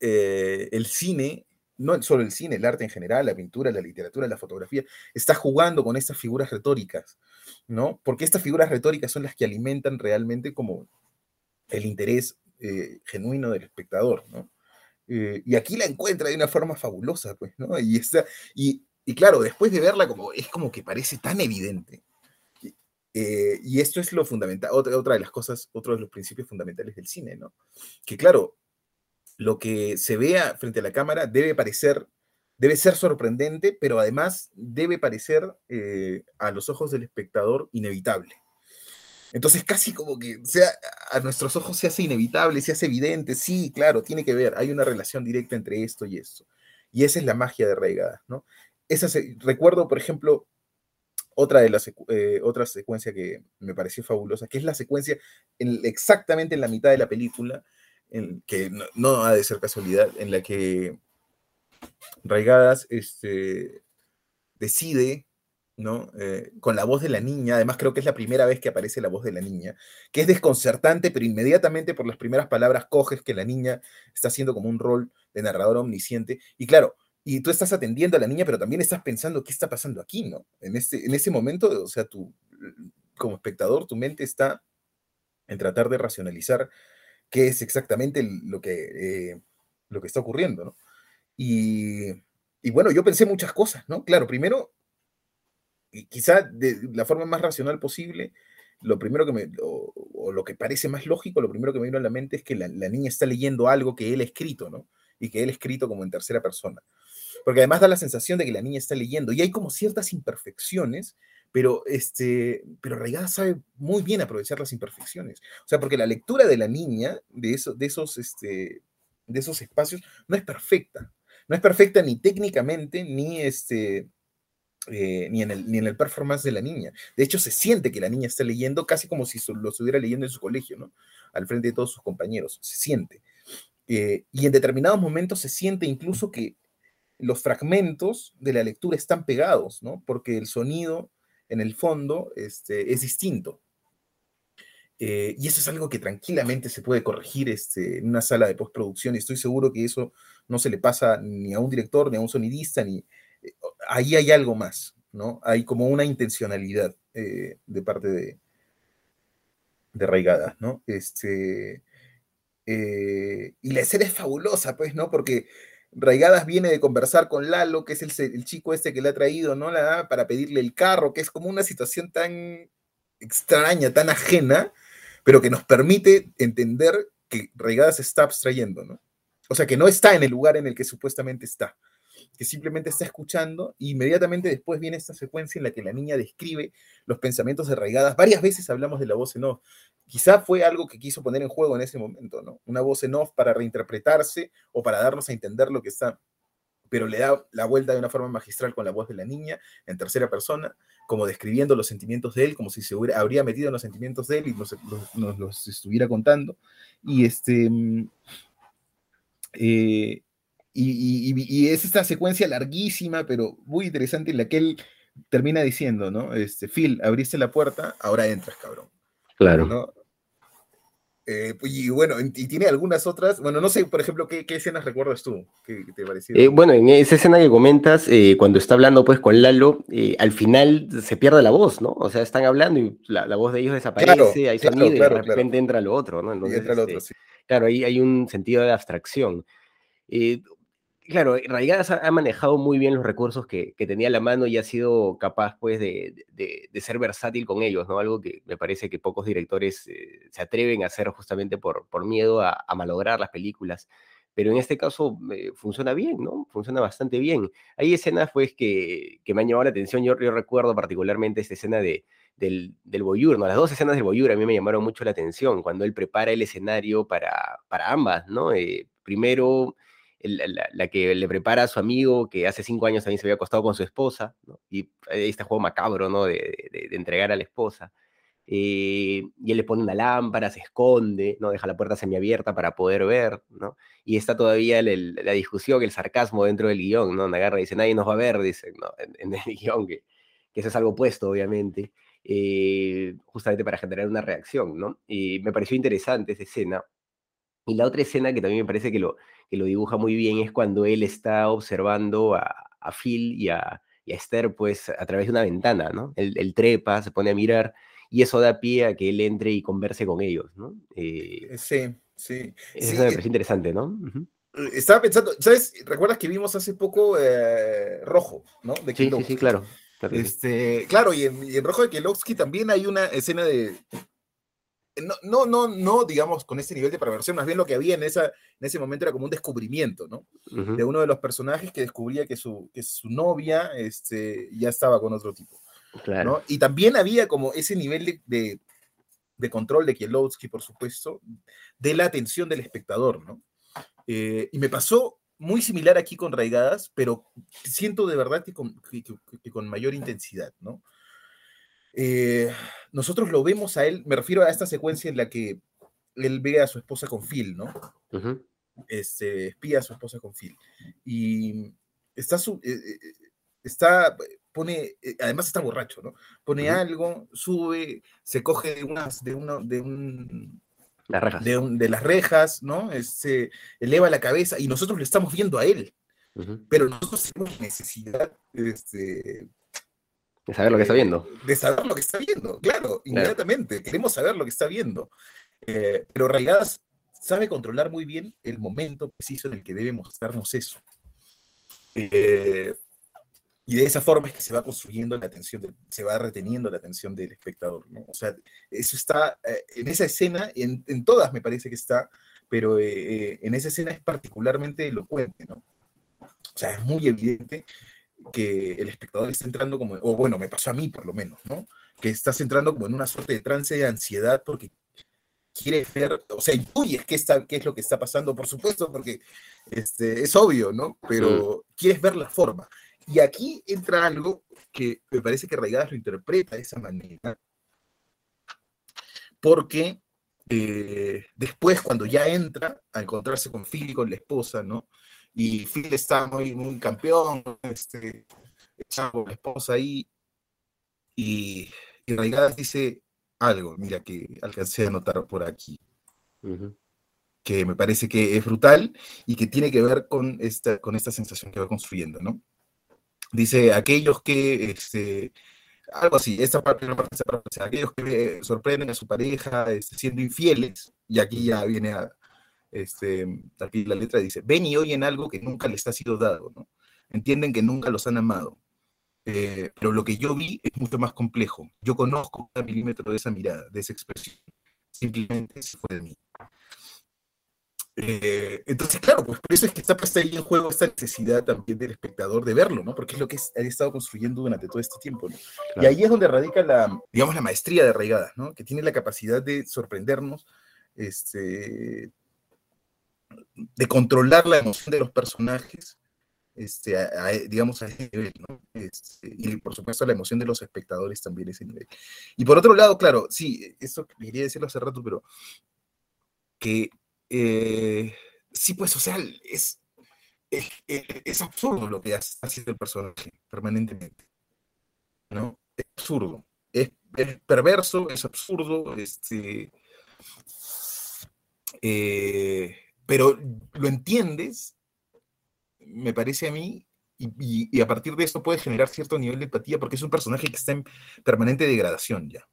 el cine no solo el cine, el arte en general, la pintura, la literatura, la fotografía, está jugando con estas figuras retóricas, ¿no? Porque estas figuras retóricas son las que alimentan realmente como el interés eh, genuino del espectador, ¿no? Eh, y aquí la encuentra de una forma fabulosa, pues, ¿no? Y, está, y, claro, después de verla, como, es como que parece tan evidente. Eh, y esto es lo fundamental, otra, otra de las cosas, otro de los principios fundamentales del cine, ¿no? Que claro, lo que se vea frente a la cámara debe parecer, debe ser sorprendente, pero además debe parecer eh, a los ojos del espectador inevitable. Entonces casi como que sea, a nuestros ojos se hace inevitable, se hace evidente, sí, claro, tiene que ver, hay una relación directa entre esto y esto. Y esa es la magia de Reigada, ¿no? Esa recuerdo, por ejemplo, otra de las eh, otra secuencia que me pareció fabulosa, que es la secuencia exactamente en la mitad de la película, que no, ha de ser casualidad, en la que Raigadas este, decide, ¿no? Eh, con la voz de la niña, además creo que es la primera vez que aparece la voz de la niña, que es desconcertante, pero inmediatamente por las primeras palabras coges que la niña está haciendo como un rol de narrador omnisciente, y claro, y tú estás atendiendo a la niña, pero también estás pensando qué está pasando aquí, ¿no? En, este, en ese momento, o sea, tú, como espectador, tu mente está en tratar de racionalizar qué es exactamente lo que, eh, lo que está ocurriendo, ¿no? Y, bueno, yo pensé muchas cosas, ¿no? Claro, primero, y quizá de la forma más racional posible, lo primero que me, o, lo que parece más lógico, lo primero que me vino a la mente es que la, niña está leyendo algo que él ha escrito, ¿no? Y que él ha escrito como en tercera persona. Porque además da la sensación de que la niña está leyendo y hay como ciertas imperfecciones pero, este, pero sabe muy bien aprovechar las imperfecciones. O sea, porque la lectura de la niña, de, eso, de, esos, este, de esos espacios, no es perfecta. No es perfecta ni técnicamente, ni, este, eh, ni, en el, ni en el performance de la niña. De hecho, se siente que la niña está leyendo casi como si lo estuviera leyendo en su colegio, ¿no? Al frente de todos sus compañeros. Se siente. Eh, y en determinados momentos se siente incluso que los fragmentos de la lectura están pegados, ¿no? Porque el sonido en el fondo este, es distinto. Eh, y eso es algo que tranquilamente se puede corregir este, en una sala de postproducción estoy seguro que eso no se le pasa ni a un director, ni a un sonidista, ni... Eh, ahí hay algo más, ¿no? Hay como una intencionalidad eh, de parte de, de Raigadas, ¿no? Este, y la escena es fabulosa, pues, ¿no? Porque Raigadas viene de conversar con Lalo, que es el, chico este que le ha traído, ¿no? La, para pedirle el carro, que es como una situación tan extraña, tan ajena, pero que nos permite entender que Raigadas está abstrayendo, ¿no? O sea, que no está en el lugar en el que supuestamente está que simplemente está escuchando y inmediatamente después viene esta secuencia en la que la niña describe los pensamientos arraigadas. Varias veces hablamos de la voz en off. Quizá fue algo que quiso poner en juego en ese momento, ¿no? Una voz en off para reinterpretarse o para darnos a entender lo que está, pero le da la vuelta de una forma magistral con la voz de la niña en tercera persona, como describiendo los sentimientos de él, como si se hubiera, habría metido en los sentimientos de él y nos, los estuviera contando. Y este... Mm, eh, y, es esta secuencia larguísima, pero muy interesante, en la que él termina diciendo, ¿no? Este, Phil, abriste la puerta, ahora entras, cabrón. Claro. Eh, pues, y bueno, y tiene algunas otras, bueno, no sé, por ejemplo, ¿qué, escenas recuerdas tú? ¿Qué, te pareció? Eh, bueno, en esa escena que comentas, eh, cuando está hablando pues con Lalo, al final se pierde la voz, ¿no? O sea, están hablando y la, voz de ellos desaparece, hay sonido y de repente entra lo otro, ¿no? Entonces, entra lo otro, este, sí. Claro, ahí hay un sentido de abstracción. Claro, Raigadas ha, manejado muy bien los recursos que, tenía a la mano y ha sido capaz, pues, de, ser versátil con ellos, ¿no? Algo que me parece que pocos directores eh, se atreven a hacer justamente por, por miedo a, malograr las películas. Pero en este caso eh, funciona bien, ¿no? Funciona bastante bien. Hay escenas, pues, que, me han llamado la atención. Yo, recuerdo particularmente esta escena de, del, del Boyur, ¿no? Las dos escenas del Boyur a mí me llamaron mucho la atención, cuando él prepara el escenario para, para ambas, ¿no? Eh, primero la, que le prepara a su amigo, que hace cinco años también se había acostado con su esposa, y ahí está el juego macabro, ¿no? De, entregar a la esposa. Eh, y él le pone una lámpara, se esconde, ¿no? Deja la puerta semiabierta para poder ver, ¿no? Y está todavía la discusión, el sarcasmo dentro del guion, ¿no? Nagarra dice, nadie nos va a ver, dice, ¿no? En, el guion que, que eso es algo opuesto, obviamente, eh, justamente para generar una reacción, ¿no? Y me pareció interesante esa escena. Y la otra escena que también me parece que lo, que lo dibuja muy bien es cuando él está observando a, a Phil y a, y a, Esther, pues, a través de una ventana, ¿no? Él, trepa, se pone a mirar, y eso da pie a que él entre y converse con ellos, ¿no? Eh, sí, sí. Eso me parece interesante, ¿no? Estaba pensando, ¿sabes? ¿Recuerdas que vimos hace poco eh, Rojo, ¿no? De sí, sí, sí, claro. Este, claro, y en, Rojo de Kielowski también hay una escena de. No, no, no, no, digamos, con ese nivel de perversión, más bien lo que había en, esa, en ese momento era como un descubrimiento, ¿no? De uno de los personajes que descubría que su, que su novia este, ya estaba con otro tipo. Claro. Y también había como ese nivel de, de, control de Kielowski, por supuesto, de la atención del espectador, ¿no? Eh, y me pasó muy similar aquí con Raigadas, pero siento de verdad que con, con mayor intensidad, ¿no? Eh, nosotros lo vemos a él, me refiero a esta secuencia en la que él ve a su esposa con Phil, ¿no? este, espía a su esposa con Phil. Y está, su, eh, está pone, además está borracho, ¿no? Pone algo, sube, se coge de, unas, de, uno, de un de, las rejas, ¿no? Se eleva la cabeza y nosotros le estamos viendo a él. Pero nosotros tenemos necesidad este, de saber lo que está viendo. De saber lo que está viendo, claro, inmediatamente. Queremos saber lo que está viendo. Eh, pero Raigadas sabe controlar muy bien el momento preciso en el que debe mostrarnos eso. Eh, y de esa forma es que se va construyendo la atención, se va reteniendo la atención del espectador, ¿no? O sea, eso está eh, en esa escena, en, en, todas me parece que está, pero eh, eh, en esa escena es particularmente elocuente, ¿no? O sea, es muy evidente que el espectador está entrando como, o bueno, me pasó a mí por lo menos, ¿no? Que estás entrando como en una suerte de trance de ansiedad porque quiere ver, o sea, intuyes qué, está, qué es lo que está pasando, por supuesto, porque este, es obvio, ¿no? Pero quieres ver la forma. Y aquí entra algo que me parece que Raigadas lo interpreta de esa manera, porque eh, después, cuando ya entra a encontrarse con Phil y con la esposa, ¿no? Y Phil está muy, muy campeón, este, echando la esposa ahí, y, y Raigadas dice algo, mira, que alcancé a notar por aquí. que me parece que es brutal y que tiene que ver con esta, con esta sensación que va construyendo, ¿no? Dice, aquellos que, este, algo así, esta parte, parte, parte, aquellos que sorprenden a su pareja este, siendo infieles, y aquí ya viene a, este, aquí la letra dice, ven y oyen algo que nunca les ha sido dado, ¿no? Entienden que nunca los han amado. Eh, pero lo que yo vi es mucho más complejo. Yo conozco cada milímetro de esa mirada, de esa expresión. Simplemente se fue de mí. Eh, entonces, claro, pues por eso es que está puesta ahí en juego esta necesidad también del espectador de verlo, ¿no? Porque es lo que ha estado construyendo durante todo este tiempo, ¿no? Y ahí es donde radica la, digamos, la maestría de arraigadas, ¿no? Que tiene la capacidad de sorprendernos, este, de controlar la emoción de los personajes, este, digamos, a ese nivel, ¿no? Este, y por supuesto la emoción de los espectadores también a ese nivel. Y por otro lado, claro, sí, esto quería decirlo hace rato, pero que eh, sí, pues, o sea, es, es, absurdo lo que está haciendo el personaje permanentemente. ¿No? Es absurdo. Es, perverso, es absurdo, este, eh, pero lo entiendes, me parece a mí, y, a partir de eso puede generar cierto nivel de empatía porque es un personaje que está en permanente degradación ya.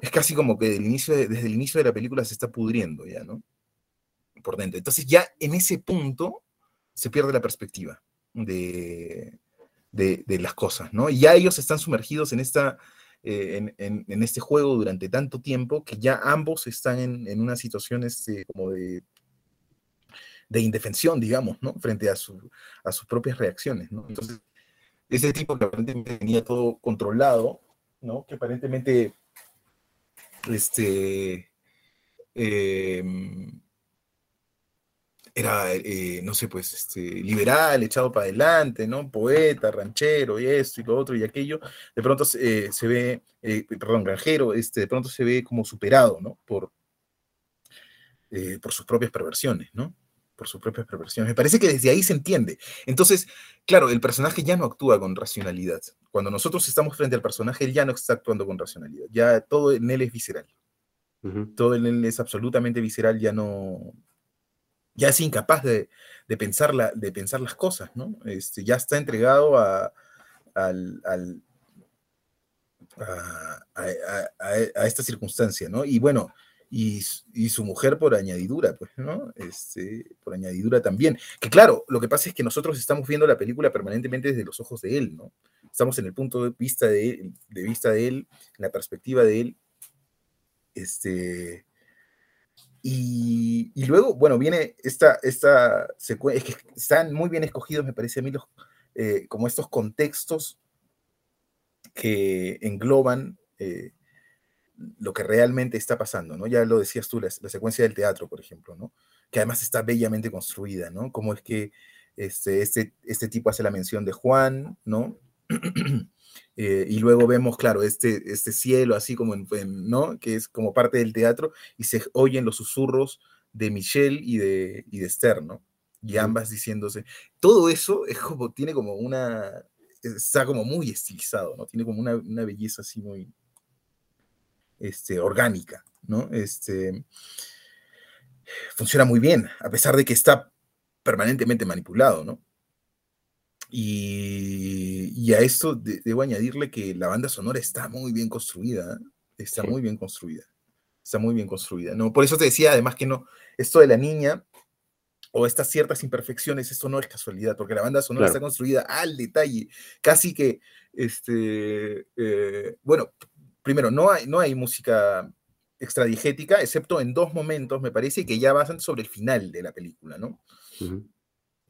Es casi como que desde el, inicio de, desde el inicio de la película se está pudriendo ya, ¿no? por dentro. Entonces ya en ese punto se pierde la perspectiva de, de, las cosas, ¿no? Y ya ellos están sumergidos en, esta, eh, en, este juego durante tanto tiempo que ya ambos están en, una situación este, como de, de indefensión, digamos, ¿no? Frente a, a sus propias reacciones, ¿no? Entonces, ese tipo que aparentemente tenía todo controlado, ¿no? Que aparentemente, este, eh, era, eh, no sé, pues, este, liberal, echado para adelante, ¿no? Poeta, ranchero, y esto, y lo otro, y aquello, de pronto se ve, eh, perdón, granjero, este, de pronto se ve como superado, ¿no? Por, por sus propias perversiones, ¿no? Por sus propias perversiones. Me parece que desde ahí se entiende. Entonces, claro, el personaje ya no actúa con racionalidad. Cuando nosotros estamos frente al personaje, él ya no está actuando con racionalidad. Ya todo en él es visceral. Todo en él es absolutamente visceral, ya no, ya es incapaz de, pensar, de pensar las cosas, ¿no? Este, ya está entregado a, a, esta circunstancia, ¿no? Y bueno, y, su mujer por añadidura, pues, ¿no? Este, por añadidura también. Que claro, lo que pasa es que nosotros estamos viendo la película permanentemente desde los ojos de él, ¿no? Estamos en el punto de vista de él, de vista de él, en la perspectiva de él. Este, y, luego, bueno, viene esta, esta secuencia, es que están muy bien escogidos, me parece a mí, los, eh, como estos contextos que engloban eh, lo que realmente está pasando, ¿no? Ya lo decías tú, la, secuencia del teatro, por ejemplo, ¿no? Que además está bellamente construida, ¿no? Como es que este, este, este tipo hace la mención de Juan, ¿no? Eh, y luego vemos, claro, este, este cielo así como, en, ¿no? Que es como parte del teatro y se oyen los susurros de Michelle y de, y de Esther, ¿no? Y ambas diciéndose, todo eso es como, tiene como una, está como muy estilizado, ¿no? Tiene como una, una belleza así muy, este, orgánica, ¿no? Este, funciona muy bien, a pesar de que está permanentemente manipulado, ¿no? Y, a esto debo añadirle que la banda sonora está muy bien construida, está muy bien construida, está muy bien construida. ¿no? Por eso te decía además que no, esto de la niña o estas ciertas imperfecciones, esto no es casualidad, porque la banda sonora está construida al detalle, casi que, este, eh, bueno, primero, no hay, no hay música extradigética, excepto en dos momentos, me parece, que ya basan sobre el final de la película, ¿no?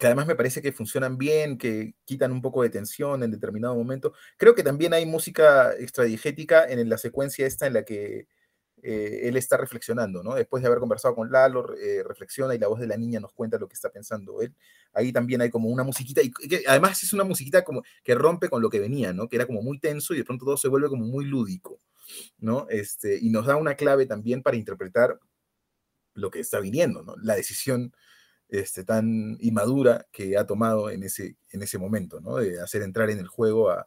que además me parece que funcionan bien, que quitan un poco de tensión en determinado momento. Creo que también hay música extradigética en la secuencia esta en la que eh, él está reflexionando, ¿no? Después de haber conversado con Lalo, eh, reflexiona y la voz de la niña nos cuenta lo que está pensando él. Ahí también hay como una musiquita, y que además es una musiquita como que rompe con lo que venía, ¿no? Que era como muy tenso y de pronto todo se vuelve como muy lúdico, ¿no? Este, y nos da una clave también para interpretar lo que está viniendo, ¿no? La decisión este, tan inmadura que ha tomado en ese, en ese momento, ¿no? De hacer entrar en el juego a,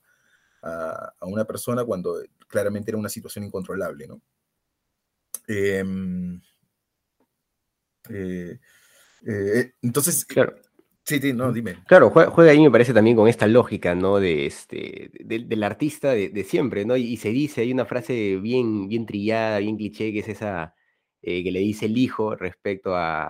una persona cuando claramente era una situación incontrolable, ¿no? Em, eh, eh, entonces, claro. Sí, sí, no, dime. Claro, juega, ahí me parece también con esta lógica, ¿no? De este, del artista de, siempre, ¿no? Y, se dice, hay una frase bien, bien trillada, bien cliché, que es esa eh, que le dice el hijo respecto a,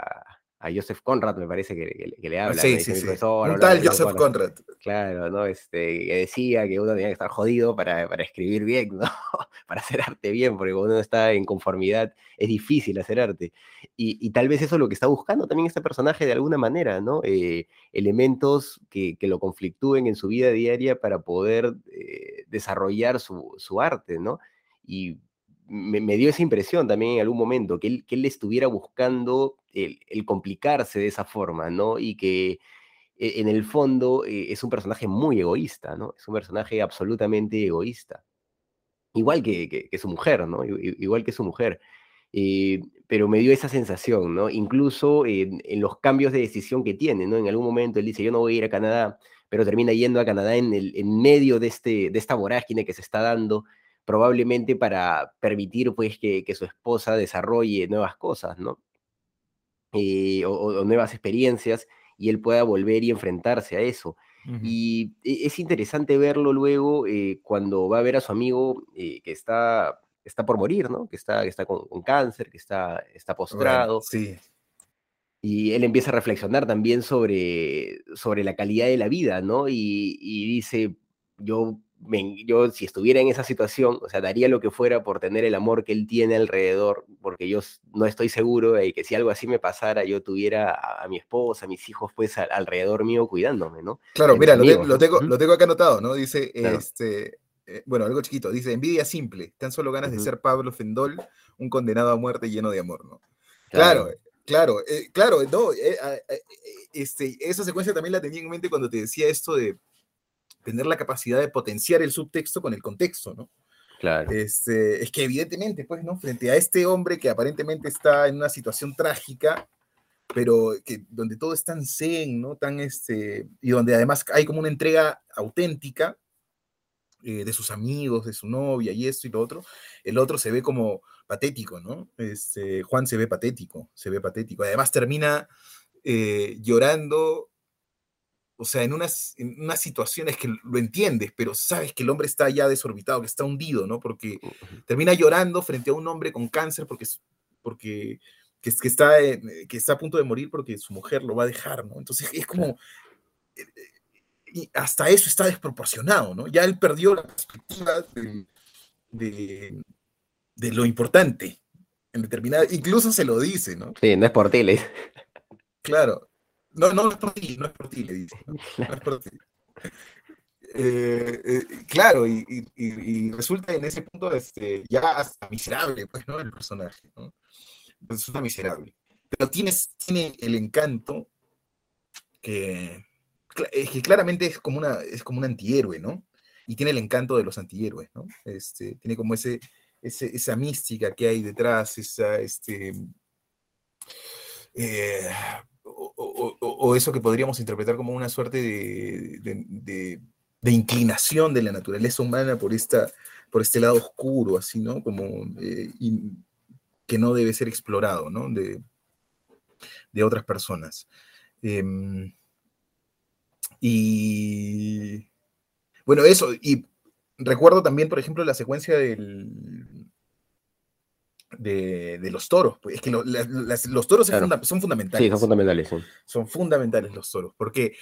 a Joseph Conrad, me parece que, le habla. Sí, sí, sí. Un tal Joseph Conrad. Claro, ¿no? Este, que decía que uno tenía que estar jodido para, para escribir bien, ¿no? para hacer arte bien, porque cuando uno está en conformidad es difícil hacer arte. Y, tal vez eso es lo que está buscando también este personaje de alguna manera, ¿no? Eh, elementos que, que, lo conflictúen en su vida diaria para poder eh, desarrollar su, su arte, ¿no? Y me, dio esa impresión también en algún momento, que él, que él estuviera buscando el, complicarse de esa forma, ¿no? Y que e, en el fondo eh, es un personaje muy egoísta, ¿no? Es un personaje absolutamente egoísta. Igual que, su mujer, ¿no? Igual que su mujer. Eh, pero me dio esa sensación, ¿no? Incluso en, los cambios de decisión que tiene, ¿no? En algún momento él dice, yo no voy a ir a Canadá, pero termina yendo a Canadá en, el, medio de, este, de esta vorágine que se está dando probablemente para permitir pues que, su esposa desarrolle nuevas cosas, ¿no? Eh, o, nuevas experiencias y él pueda volver y enfrentarse a eso. Y e, es interesante verlo luego eh, cuando va a ver a su amigo eh, que está, está por morir, ¿no? Que está, que está con, cáncer, que está, está postrado. sí. Y él empieza a reflexionar también sobre, sobre la calidad de la vida, ¿no? Y, y dice, yo yo si estuviera en esa situación, o sea, daría lo que fuera por tener el amor que él tiene alrededor, porque yo no estoy seguro de que si algo así me pasara, yo tuviera a, mi esposa, a mis hijos, pues alrededor mío cuidándome, ¿no? Claro, mira, lo, tengo, lo tengo acá anotado, ¿no? Dice, este, eh, bueno, algo chiquito, dice, envidia simple, tan solo ganas de ser Pablo Fendol, un condenado a muerte lleno de amor, ¿no? Claro, claro, claro, eh, no, eh, este, esa secuencia también la tenía en mente cuando te decía esto de tener la capacidad de potenciar el subtexto con el contexto, ¿no? Claro. Este, es que evidentemente, pues, ¿no? Frente a este hombre que aparentemente está en una situación trágica, pero que, donde todo es tan zen, ¿no? Tan este, y donde además hay como una entrega auténtica eh, de sus amigos, de su novia y esto y lo otro, el otro se ve como patético, ¿no? Este, Juan se ve patético, se ve patético. Además termina eh, llorando, o sea, en unas, en unas situaciones que lo entiendes, pero sabes que el hombre está ya desorbitado, que está hundido, ¿no? Porque termina llorando frente a un hombre con cáncer porque, porque que, que, está, que está a punto de morir porque su mujer lo va a dejar, ¿no? Entonces es como... Eh, y hasta eso está desproporcionado, ¿no? Ya él perdió la perspectiva de, de lo importante en determinada, incluso se lo dice, ¿no? Sí, no es por ti, le Claro. No, no, es por ti, no es por ti, le dice. No, es por ti. Eh, eh, claro, y, y, y, resulta en ese punto este, ya hasta miserable, pues, ¿no? El personaje, ¿no? Resulta miserable. Pero tiene, tiene el encanto que, que claramente es como, una, es como un antihéroe, ¿no? Y tiene el encanto de los antihéroes, ¿no? Este, tiene como ese, esa mística que hay detrás, esa, este, eh, o, eso que podríamos interpretar como una suerte de, inclinación de la naturaleza humana por, esta, por este lado oscuro, así, ¿no? Como eh, que no debe ser explorado, ¿no? De, otras personas. Em, y bueno, eso, y recuerdo también, por ejemplo, la secuencia del, de, los toros. Pues, es que los toros son fundamentales. Sí, son fundamentales. Son fundamentales los toros, porque,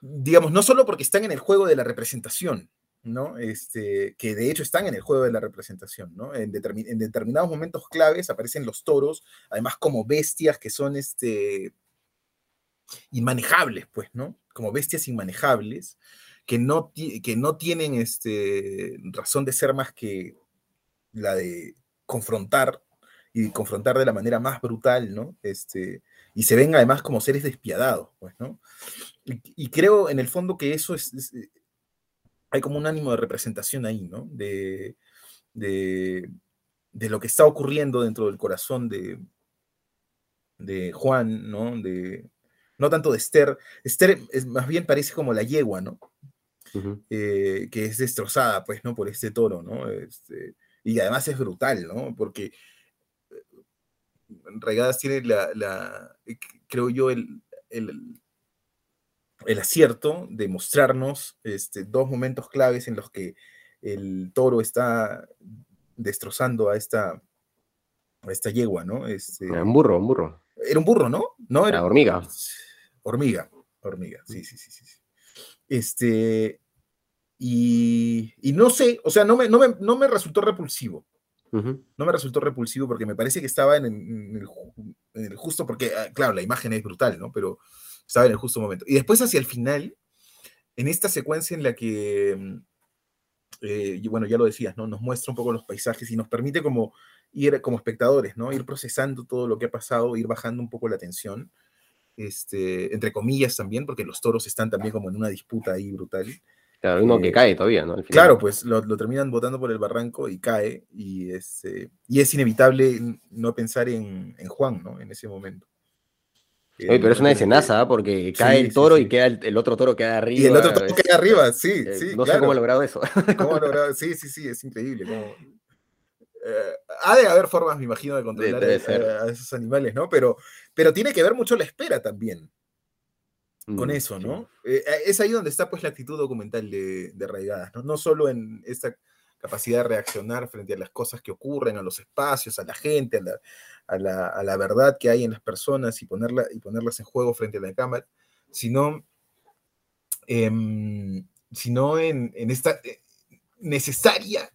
digamos, no solo porque están en el juego de la representación, ¿no? Este, que de hecho están en el juego de la representación, ¿no? En, en determinados momentos claves aparecen los toros, además como bestias que son este, inmanejables, pues, ¿no? Como bestias inmanejables, que no, que no tienen este, razón de ser más que la de confrontar y confrontar de la manera más brutal, ¿no? Este, y se ven además como seres despiadados, pues, ¿no? Y, creo en el fondo que eso es, eh, hay como un ánimo de representación ahí, ¿no? De, de, lo que está ocurriendo dentro del corazón de, de Juan, ¿no? De, no tanto de Esther. Esther es, más bien parece como la yegua, ¿no? Eh, que es destrozada, pues, ¿no? Por este toro, ¿no? Este, y además es brutal, ¿no? Porque eh, Regadas tiene la, eh, creo yo, el, el, acierto de mostrarnos este, dos momentos claves en los que el toro está destrozando a esta, a esta yegua, ¿no? Este, un burro, un burro. Era un burro, ¿no? No, era hormiga. Hormiga, hormiga, sí, sí, sí, sí. Este, y, no sé, o sea, no me, no me, resultó repulsivo. No me resultó repulsivo porque me parece que estaba en, el, justo, porque, ah, claro, la imagen es brutal, ¿no? Pero estaba en el justo momento. Y después hacia el final, en esta secuencia en la que, mm, eh, bueno, ya lo decías, ¿no? Nos muestra un poco los paisajes y nos permite como ir como espectadores, ¿no? Ir procesando todo lo que ha pasado, ir bajando un poco la tensión, este, entre comillas también, porque los toros están también como en una disputa ahí brutal. Claro, uno que eh, cae todavía, ¿no? Claro, pues lo, terminan botando por el barranco y cae, y es, eh, y es inevitable no pensar en, Juan, ¿no? En ese momento. Oye, pero es una escenaza, ¿ah? porque cae el toro y queda el, otro toro queda arriba. Y el otro toro queda arriba, sí, eh, sí. No sé cómo ha logrado eso. ¿Cómo ha logrado? Sí, sí, sí, es increíble. ha de haber formas, me imagino, de controlar a, esos animales, ¿no? Pero, pero tiene que ver mucho la espera también con mm, eso, ¿no? Eh, eh, es ahí donde está pues la actitud documental de, de Raigadas, ¿no? No solo en esta capacidad de reaccionar frente a las cosas que ocurren, a los espacios, a la gente, a la, a la, verdad que hay en las personas y, ponerla, y ponerlas en juego frente a la cámara, sino, em, sino en, en, esta eh, necesaria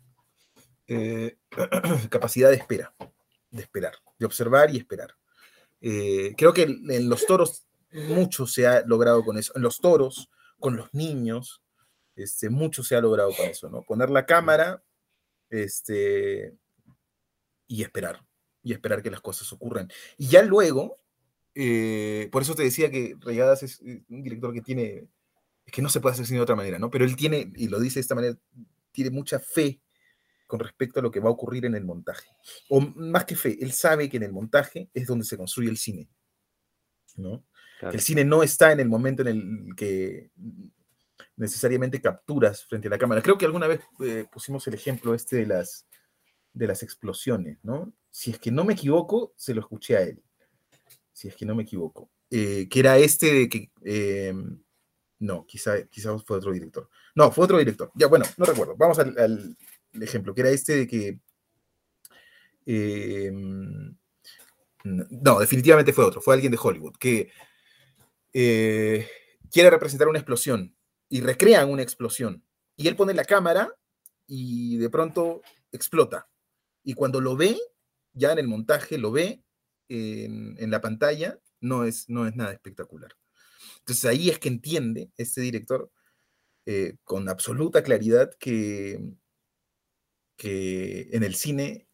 capacidad de espera, de esperar, de observar y esperar. creo que en los toros mucho se ha logrado con eso. En los toros, con los niños, este, mucho se ha logrado con eso, ¿no? Poner la cámara este, y esperar, y esperar que las cosas ocurran. Y ya luego, eh, por eso te decía que Regadas es un director que tiene, que no se puede hacer de otra manera, ¿no? Pero él tiene, y lo dice de esta manera, tiene mucha fe con respecto a lo que va a ocurrir en el montaje. O más que fe, él sabe que en el montaje es donde se construye el cine. ¿no? El cine no está en el momento en el que necesariamente capturas frente a la cámara. Creo que alguna vez eh, pusimos el ejemplo este de las, de las explosiones, ¿no? Si es que no me equivoco, se lo escuché a él. Si es que no me equivoco. Eh, que era este de que... Em, no, quizá, quizá fue otro director. No, fue otro director. Ya, bueno, no recuerdo. Vamos al, ejemplo, que era este de que... Em, no, definitivamente fue otro. Fue alguien de Hollywood, que eh, quiere representar una explosión y recrean una explosión. Y él pone la cámara y de pronto explota. Y cuando lo ve, ya en el montaje lo ve en, la pantalla, no es, no es nada espectacular. Entonces ahí es que entiende este director eh, con absoluta claridad que, que en el cine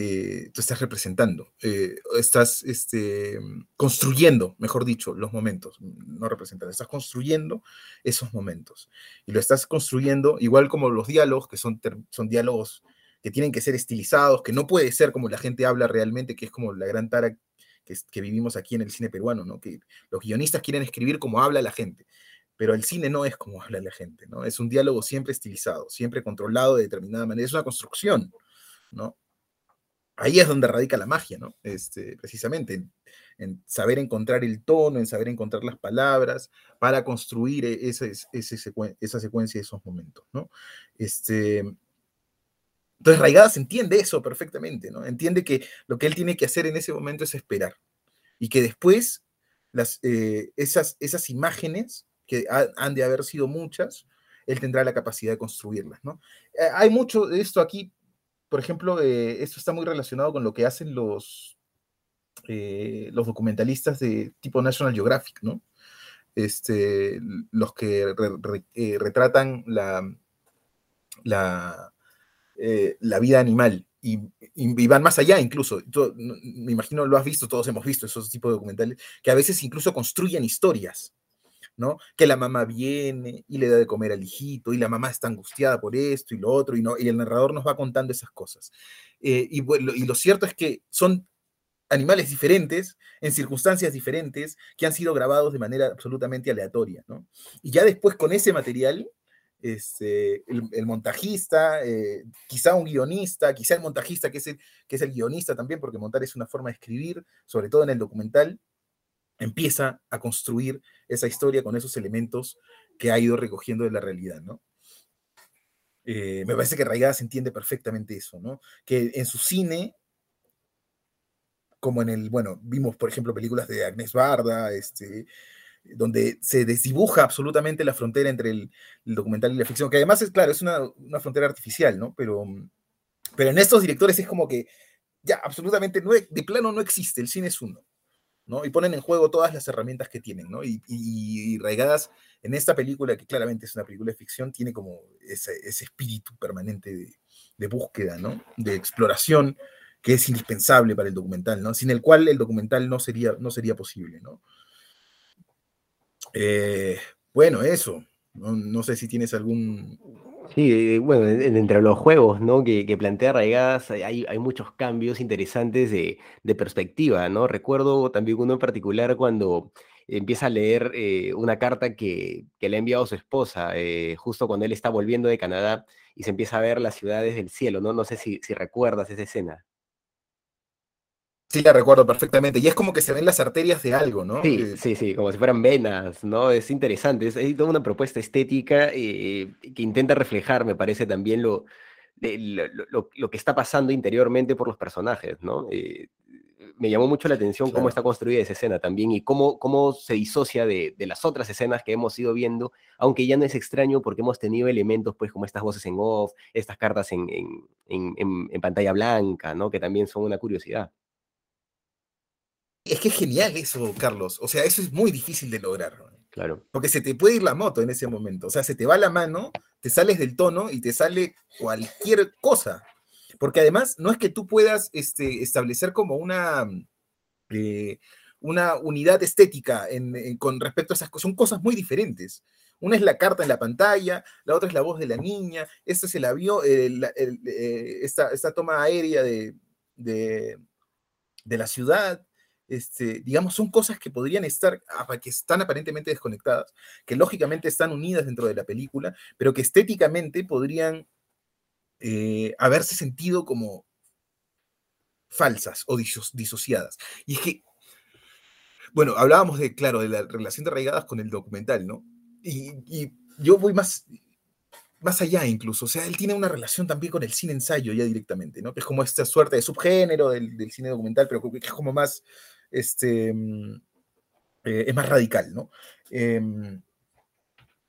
eh, tú estás representando, eh, estás este, construyendo, mejor dicho, los momentos, no representando, estás construyendo esos momentos. Y lo estás construyendo igual como los diálogos, que son, son diálogos que tienen que ser estilizados, que no puede ser como la gente habla realmente, que es como la gran tara que, vivimos aquí en el cine peruano, ¿no? Que los guionistas quieren escribir como habla la gente, pero el cine no es como habla la gente, ¿no? Es un diálogo siempre estilizado, siempre controlado de determinada manera, es una construcción, ¿no? Ahí es donde radica la magia, ¿no? Este, precisamente, en, saber encontrar el tono, en saber encontrar las palabras para construir e, esa, esa secuencia de esos momentos, ¿no? Este, entonces Raigadas entiende eso perfectamente, ¿no? Entiende que lo que él tiene que hacer en ese momento es esperar y que después las, eh, esas, esas imágenes, que han de haber sido muchas, él tendrá la capacidad de construirlas, ¿no? Eh, hay mucho de esto aquí, por ejemplo, eh, esto está muy relacionado con lo que hacen los, los documentalistas de tipo National Geographic, ¿no? Este, los que retratan la, la, eh, la vida animal y, van más allá incluso. me imagino lo has visto, todos hemos visto esos tipos de documentales, que a veces incluso construyen historias, ¿no? Que la mamá viene y le da de comer al hijito y la mamá está angustiada por esto y lo otro y, no, y el narrador nos va contando esas cosas. Eh, y, y lo cierto es que son animales diferentes, en circunstancias diferentes, que han sido grabados de manera absolutamente aleatoria, ¿no? Y ya después con ese material este, el, montajista, eh, quizá un guionista, quizá el montajista que es el, que es el guionista también, porque montar es una forma de escribir, sobre todo en el documental, empieza a construir esa historia con esos elementos que ha ido recogiendo de la realidad, ¿no? Eh, me parece que Raigada se entiende perfectamente eso, ¿no? Que en su cine, como en el, bueno, vimos, por ejemplo, películas de Agnès Barda, este, donde se desdibuja absolutamente la frontera entre el, documental y la ficción, que además es, claro, es una, frontera artificial, ¿no? Pero, pero en estos directores es como que ya absolutamente no, de plano no existe, el cine es uno, ¿no? Y ponen en juego todas las herramientas que tienen, ¿no? Y, y, raigadas en esta película, que claramente es una película de ficción, tiene como ese, espíritu permanente de, de, búsqueda, ¿no? De exploración que es indispensable para el documental, ¿no? Sin el cual el documental no sería, no sería posible, ¿no? Eh, bueno, eso. No, sé si tienes algún... Sí, eh, bueno, entre los juegos ¿no? que, que plantea Raigadas hay, hay, muchos cambios interesantes de, perspectiva, ¿no? Recuerdo también uno en particular cuando empieza a leer eh, una carta que, le ha enviado su esposa, justo cuando él está volviendo de Canadá y se empieza a ver las ciudades del cielo, ¿no? No sé si, si recuerdas esa escena. Sí, la recuerdo perfectamente. Y es como que se ven las arterias de algo, ¿no? Sí, eh, sí, sí, como si fueran venas, ¿no? Es interesante. Es, toda una propuesta estética eh, que intenta reflejar, me parece, también lo, lo, lo, que está pasando interiormente por los personajes, ¿no? Eh, me llamó mucho la atención cómo está construida esa escena también y cómo, cómo se disocia de, de, las otras escenas que hemos ido viendo, aunque ya no es extraño porque hemos tenido elementos, pues, como estas voces en off, estas cartas en, en, en, en pantalla blanca, ¿no? Que también son una curiosidad. Es que es genial eso, Carlos. O sea, eso es muy difícil de lograr. Claro. Porque se te puede ir la moto en ese momento. O sea, se te va la mano, te sales del tono y te sale cualquier cosa. Porque además no es que tú puedas este, establecer como una, eh, una unidad estética con respecto a esas cosas. Son cosas muy diferentes. Una es la carta en la pantalla, la otra es la voz de la niña, este es el avión, eh, esta, toma aérea de, de, la ciudad. Este, digamos, son cosas que podrían estar, que están aparentemente desconectadas, que lógicamente están unidas dentro de la película, pero que estéticamente podrían eh, haberse sentido como falsas o disociadas. Y es que, bueno, hablábamos de, claro, de la relación de arraigadas con el documental, ¿no? Y, yo voy más, más allá incluso, o sea, él tiene una relación también con el cine ensayo ya directamente, ¿no? Que es como esta suerte de subgénero del, cine documental, pero que es como más, este, mm, eh, es más radical, ¿no? Em,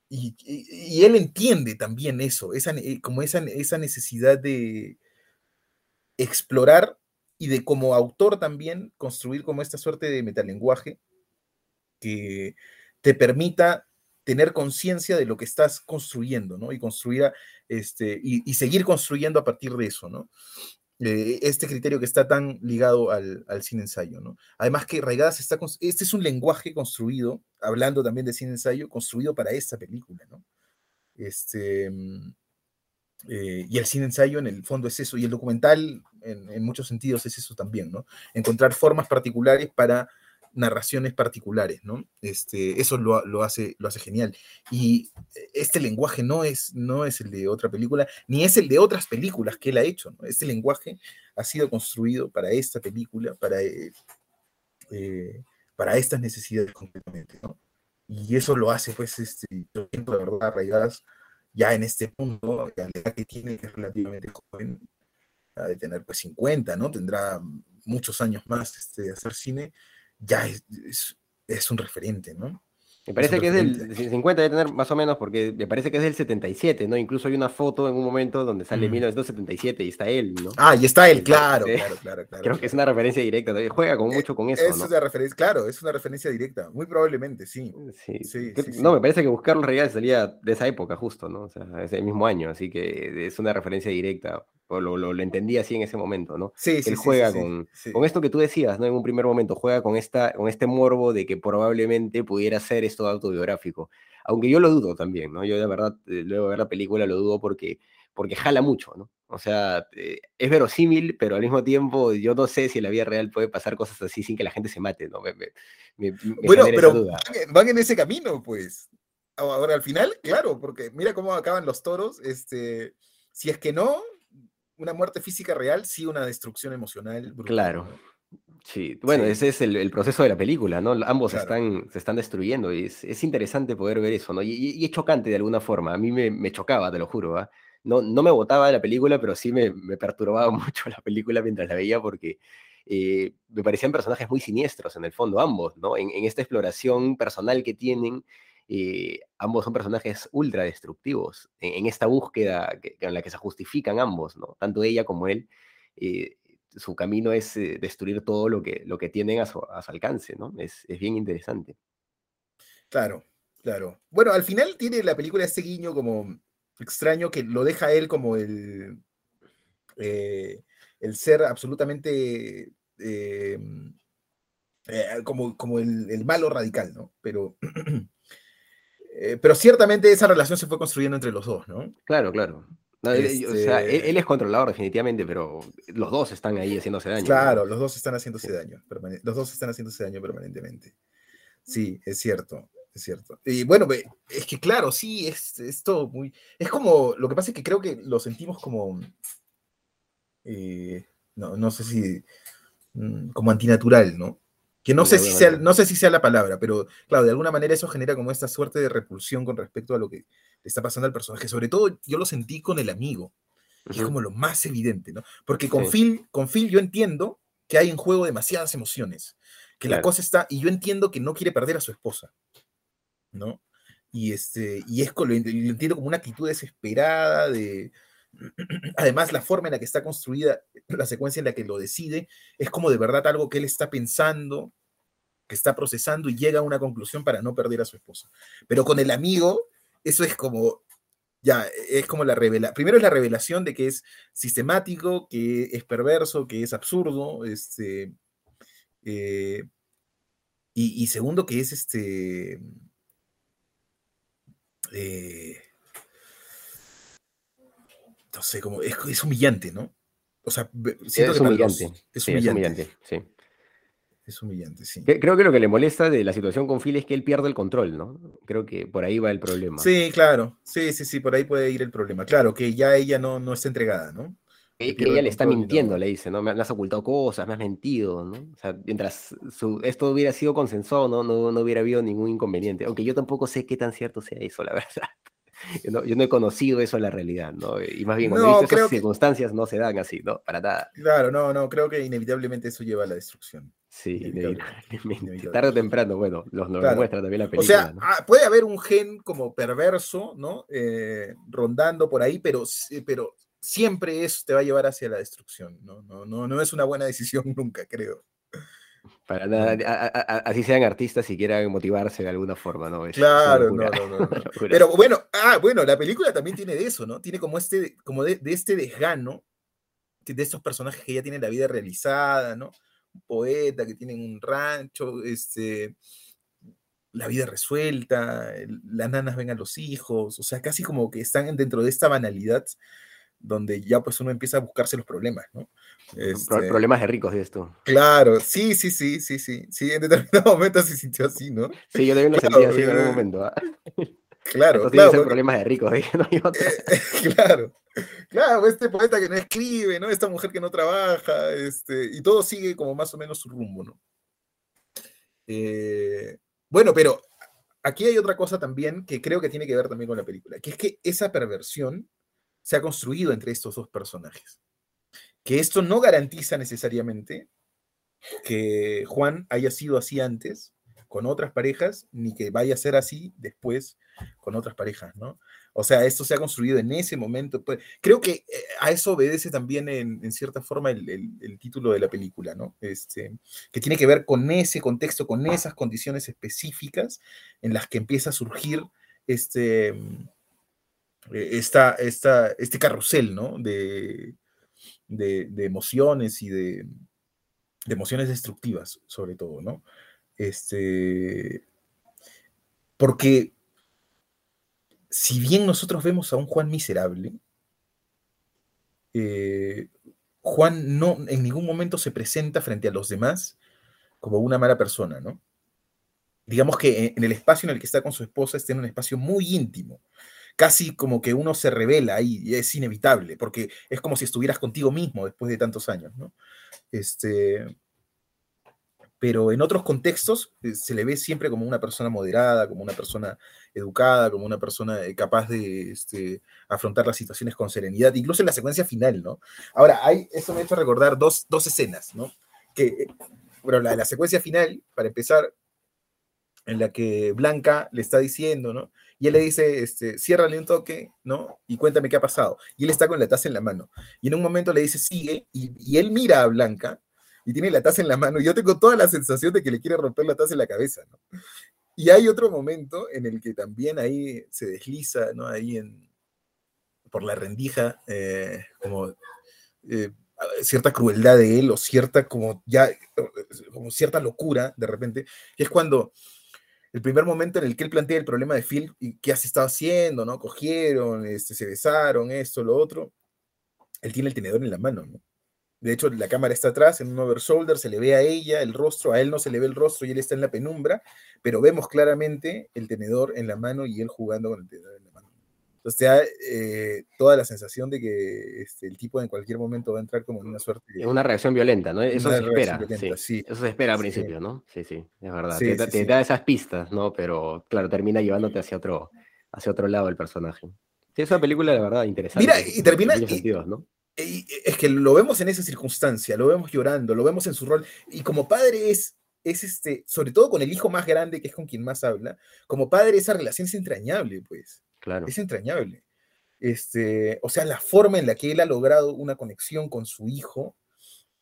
y, él entiende también eso, esa, como esa, esa necesidad de explorar y de como autor también construir como esta suerte de metalenguaje que te permita tener conciencia de lo que estás construyendo, ¿no? Y construir, este, y, seguir construyendo a partir de eso, ¿no? Eh, este criterio que está tan ligado al, al cine ensayo, ¿no? Además que Raigadas está, este es un lenguaje construido, hablando también de cine ensayo, construido para esta película, ¿no? Este, mm, eh, y el cine ensayo en el fondo es eso, y el documental en, muchos sentidos es eso también, ¿no? Encontrar formas particulares para narraciones particulares, ¿no? Este, eso lo, hace, lo hace genial. Y este lenguaje no es, no es el de otra película, ni es el de otras películas que él ha hecho, ¿no? Este lenguaje ha sido construido para esta película, para, eh, eh, para estas necesidades completamente, ¿no? Y eso lo hace, pues, este, yo siento de verdad arraigadas ya en este punto, la edad que tiene, que es relativamente joven, de tener pues 50, ¿no? Tendrá muchos años más este, de hacer cine, ya es, es, un referente, ¿no? Me parece que es del 50 de tener más o menos, porque me parece que es del 77, ¿no? Incluso hay una foto en un momento donde sale 1977 y está él, ¿no? Ah, y está él, claro, claro, claro, claro. Creo que es una referencia directa, juega con mucho con eso, es Una referencia, claro, es una referencia directa, muy probablemente, sí. Sí, sí, No, me parece que Buscarlo Real salía de esa época justo, ¿no? O sea, ese mismo año, así que es una referencia directa lo, lo, entendí así en ese momento, ¿no? Sí, sí, Él juega con, con esto que tú decías, ¿no? En un primer momento, juega con, esta, con este morbo de que probablemente pudiera ser esto autobiográfico. Aunque yo lo dudo también, ¿no? Yo de verdad, eh, luego de ver la película, lo dudo porque, porque jala mucho, ¿no? O sea, eh, es verosímil, pero al mismo tiempo yo no sé si en la vida real puede pasar cosas así sin que la gente se mate, ¿no? bueno, pero van en ese camino, pues. Ahora, al final, claro, porque mira cómo acaban los toros, este, si es que no, una muerte física real, sí una destrucción emocional. claro. Sí, bueno, ese es el, proceso de la película, ¿no? Ambos están, se están destruyendo y es, interesante poder ver eso, ¿no? Y, es chocante de alguna forma, a mí me, chocaba, te lo juro, ¿ah? No, no me botaba de la película, pero sí me, perturbaba mucho la película mientras la veía porque eh, me parecían personajes muy siniestros en el fondo, ambos, ¿no? En, en esta exploración personal que tienen eh, ambos son personajes ultra destructivos en, esta búsqueda en la que se justifican ambos, ¿no? Tanto ella como él. Eh, su camino es eh, destruir todo lo que, lo que tienen a su, alcance, ¿no? Es, bien interesante. Claro, claro. Bueno, al final tiene la película este guiño como extraño que lo deja él como el, el ser absolutamente como, como el, el, malo radical, ¿no? Pero Eh, pero ciertamente esa relación se fue construyendo entre los dos, ¿no? Claro, claro. O sea, él, es controlador definitivamente, pero los dos están ahí haciéndose daño. Claro, los dos están haciéndose daño. Los dos están haciéndose daño permanentemente. Sí, es cierto, es cierto. Y bueno, es que claro, sí, es, es todo muy... Es como, lo que pasa es que creo que lo sentimos como... Eh, no, no sé si... Mm, como antinatural, ¿no? Que no sé, si sea, no sé si sea la palabra, pero claro, de alguna manera eso genera como esta suerte de repulsión con respecto a lo que le está pasando al personaje. Sobre todo yo lo sentí con el amigo, es como lo más evidente, ¿no? Porque con, Phil, con Phil yo entiendo que hay en juego demasiadas emociones, que la cosa está, y yo entiendo que no quiere perder a su esposa, ¿no? Y, este, y es, lo entiendo como una actitud desesperada de... Además, la forma en la que está construida la secuencia en la que lo decide es como de verdad algo que él está pensando, que está procesando y llega a una conclusión para no perder a su esposa. Pero con el amigo, eso es como, ya, es como la revelación. Primero es la revelación de que es sistemático, que es perverso, que es absurdo, este, eh, y, segundo que es este, eh, no sé, como es, humillante, ¿no? O sea, siento es, humillante. es humillante. sí. Es humillante, sí. Creo que lo que le molesta de la situación con Phil es que él pierde el control, ¿no? Creo que por ahí va el problema. Sí, claro. Sí, sí, sí, por ahí puede ir el problema. Claro, que ya ella no, no está entregada, ¿no? Que, ella le está mintiendo, le dice, ¿no? Me, has ocultado cosas, me has mentido, ¿no? O sea, mientras esto hubiera sido consensuado, ¿no? ¿no? No hubiera habido ningún inconveniente. Aunque yo tampoco sé qué tan cierto sea eso, la verdad. Yo no, yo no, he conocido eso en la realidad, ¿no? Y más bien, cuando esas circunstancias no se dan así, ¿no? Para nada. Claro, no, no, creo que inevitablemente eso lleva a la destrucción. Sí, inevitablemente. Tarde o temprano, bueno, los nos muestra también la película. O sea, ah, puede haber un gen como perverso, ¿no? Eh, rondando por ahí, pero, pero siempre eso te va a llevar hacia la destrucción, ¿no? No, no, no es una buena decisión nunca, creo. Para nada, así sean artistas y quieran motivarse de alguna forma, ¿no? claro, no, no, no, Pero bueno, ah, bueno, la película también tiene de eso, ¿no? Tiene como este, como de, este desgano, de estos personajes que ya tienen la vida realizada, ¿no? Un poeta, que tienen un rancho, este, la vida resuelta, las nanas ven a los hijos, o sea, casi como que están dentro de esta banalidad donde ya pues uno empieza a buscarse los problemas, ¿no? Este problemas de ricos de esto. Claro, sí, sí, sí, sí, sí, sí, en determinado momento se sintió así, ¿no? Sí, yo también lo sentí así en algún momento. ¿ah? Claro, claro. problemas de ricos, ¿eh? no eh, claro, claro, este poeta que no escribe, ¿no? Esta mujer que no trabaja, este, y todo sigue como más o menos su rumbo, ¿no? Eh, bueno, pero aquí hay otra cosa también que creo que tiene que ver también con la película, que es que esa perversión se ha construido entre estos dos personajes. Que esto no garantiza necesariamente que Juan haya sido así antes con otras parejas, ni que vaya a ser así después con otras parejas, ¿no? O sea, esto se ha construido en ese momento. Pues, creo que eh, a eso obedece también en, cierta forma el, título de la película, ¿no? Este, que tiene que ver con ese contexto, con esas condiciones específicas en las que empieza a surgir este, eh, esta, este carrusel, ¿no? De, de, emociones y de, de, emociones destructivas, sobre todo, ¿no? Este, porque si bien nosotros vemos a un Juan miserable, eh, Juan no en ningún momento se presenta frente a los demás como una mala persona, ¿no? Digamos que en el espacio en el que está con su esposa está en un espacio muy íntimo, casi como que uno se revela y es inevitable, porque es como si estuvieras contigo mismo después de tantos años, ¿no? Este, pero en otros contextos eh, se le ve siempre como una persona moderada, como una persona educada, como una persona eh, capaz de este, afrontar las situaciones con serenidad, incluso en la secuencia final, ¿no? Ahora, hay, eso me ha hecho recordar dos, dos escenas, ¿no? Que, bueno, la la secuencia final, para empezar, en la que Blanca le está diciendo, ¿no? Y él le dice, este, ciérrale un toque, ¿no? Y cuéntame qué ha pasado. Y él está con la taza en la mano. Y en un momento le dice, sigue, y, él mira a Blanca y tiene la taza en la mano. Y yo tengo toda la sensación de que le quiere romper la taza en la cabeza, ¿no? Y hay otro momento en el que también ahí se desliza, ¿no? Ahí en, por la rendija, eh, como eh, cierta crueldad de él o cierta como ya, como cierta locura de repente, que es cuando el primer momento en el que él plantea el problema de Phil y qué has estado haciendo, ¿no? Cogieron, este, se besaron, esto, lo otro. Él tiene el tenedor en la mano, ¿no? De hecho, la cámara está atrás, en un over shoulder, se le ve a ella el rostro, a él no se le ve el rostro y él está en la penumbra, pero vemos claramente el tenedor en la mano y él jugando con el tenedor en la mano. Entonces te da eh, toda la sensación de que este, el tipo en cualquier momento va a entrar como en una suerte. Es una reacción violenta, ¿no? Eso se espera. Sí. Eso se espera al principio, ¿no? Sí, sí, es verdad. te, da esas pistas, ¿no? Pero claro, termina llevándote hacia otro, hacia otro lado el personaje. Sí, es una película, de verdad, interesante. Mira, y termina. es que lo vemos en esa circunstancia, lo vemos llorando, lo vemos en su rol. Y como padre es, es este, sobre todo con el hijo más grande, que es con quien más habla, como padre esa relación es entrañable, pues. Claro. Es entrañable. Este, o sea, la forma en la que él ha logrado una conexión con su hijo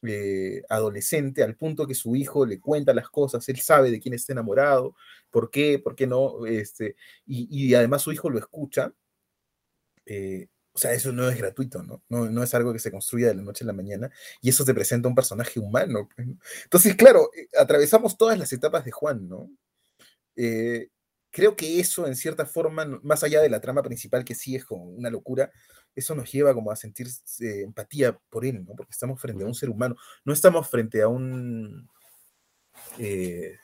eh, adolescente, al punto que su hijo le cuenta las cosas, él sabe de quién está enamorado, por qué, por qué no, este, y, además su hijo lo escucha. Eh, o sea, eso no es gratuito, ¿no? ¿no? es algo que se construya de la noche a la mañana y eso te presenta un personaje humano. Pues, Entonces, claro, eh, atravesamos todas las etapas de Juan, ¿no? creo que eso, en cierta forma, más allá de la trama principal, que sí es como una locura, eso nos lleva como a sentir eh, empatía por él, ¿no? Porque estamos frente a un ser humano, no estamos frente a un, eh,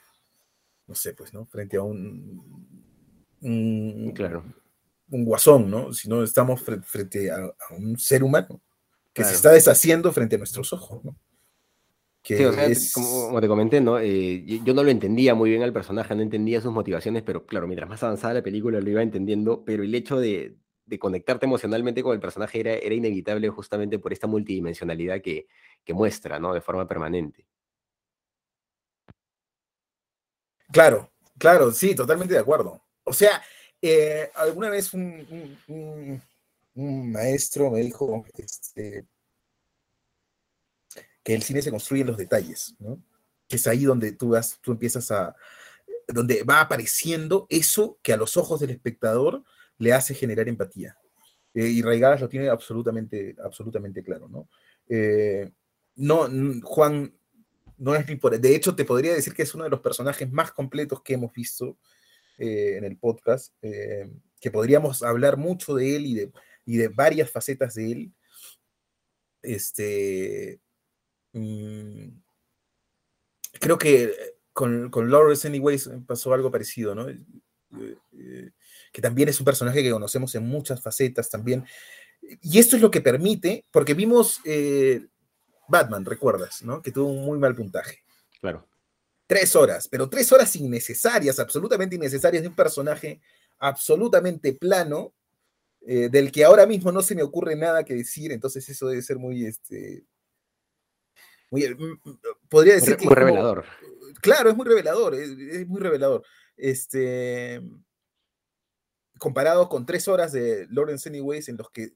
no sé, pues, ¿no? Frente a un, claro. Un guasón, ¿no? Sino estamos frente a, un ser humano que se está deshaciendo frente a nuestros ojos, ¿no? sí, o sea, como, te comenté, ¿no? Eh, yo no lo entendía muy bien al personaje, no entendía sus motivaciones, pero claro, mientras más avanzada la película lo iba entendiendo, pero el hecho de, conectarte emocionalmente con el personaje era, era inevitable justamente por esta multidimensionalidad que, que muestra, ¿no? De forma permanente. Claro, claro, sí, totalmente de acuerdo. O sea, eh, alguna vez un, maestro me dijo, este, que el cine se construye en los detalles, ¿no? Que es ahí donde tú, vas, tú empiezas a, donde va apareciendo eso que a los ojos del espectador le hace generar empatía. Eh, y Raigadas lo tiene absolutamente, absolutamente claro, ¿no? Eh, no, Juan, no es ni por... De hecho, te podría decir que es uno de los personajes más completos que hemos visto eh, en el podcast, que podríamos hablar mucho de él y de, y de varias facetas de él. Este, Mm, creo que con, con Lawrence Anyways pasó algo parecido, ¿no? Eh, eh, que también es un personaje que conocemos en muchas facetas también. Y esto es lo que permite, porque vimos eh, Batman, recuerdas, ¿no? Que tuvo un muy mal puntaje. Claro. Tres horas, pero tres horas innecesarias, absolutamente innecesarias de un personaje absolutamente plano, del que ahora mismo no se me ocurre nada que decir, entonces eso debe ser muy, este, Mm, mm, podría decir que... Muy revelador. claro, es muy revelador, es, muy revelador. Este, comparado con tres horas de Lawrence Anyways en los que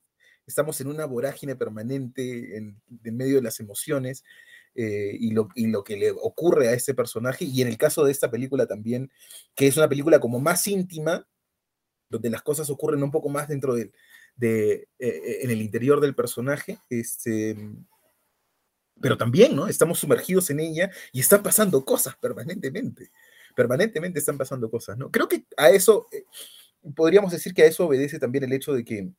estamos en una vorágine permanente en, medio de las emociones eh, y, lo, lo, que le ocurre a ese personaje, y en el caso de esta película también, que es una película como más íntima, donde las cosas ocurren un poco más dentro de, de eh, en el interior del personaje, este, pero también, ¿no? Estamos sumergidos en ella y están pasando cosas permanentemente. Permanentemente están pasando cosas, ¿no? Creo que a eso, eh, podríamos decir que a eso obedece también el hecho de que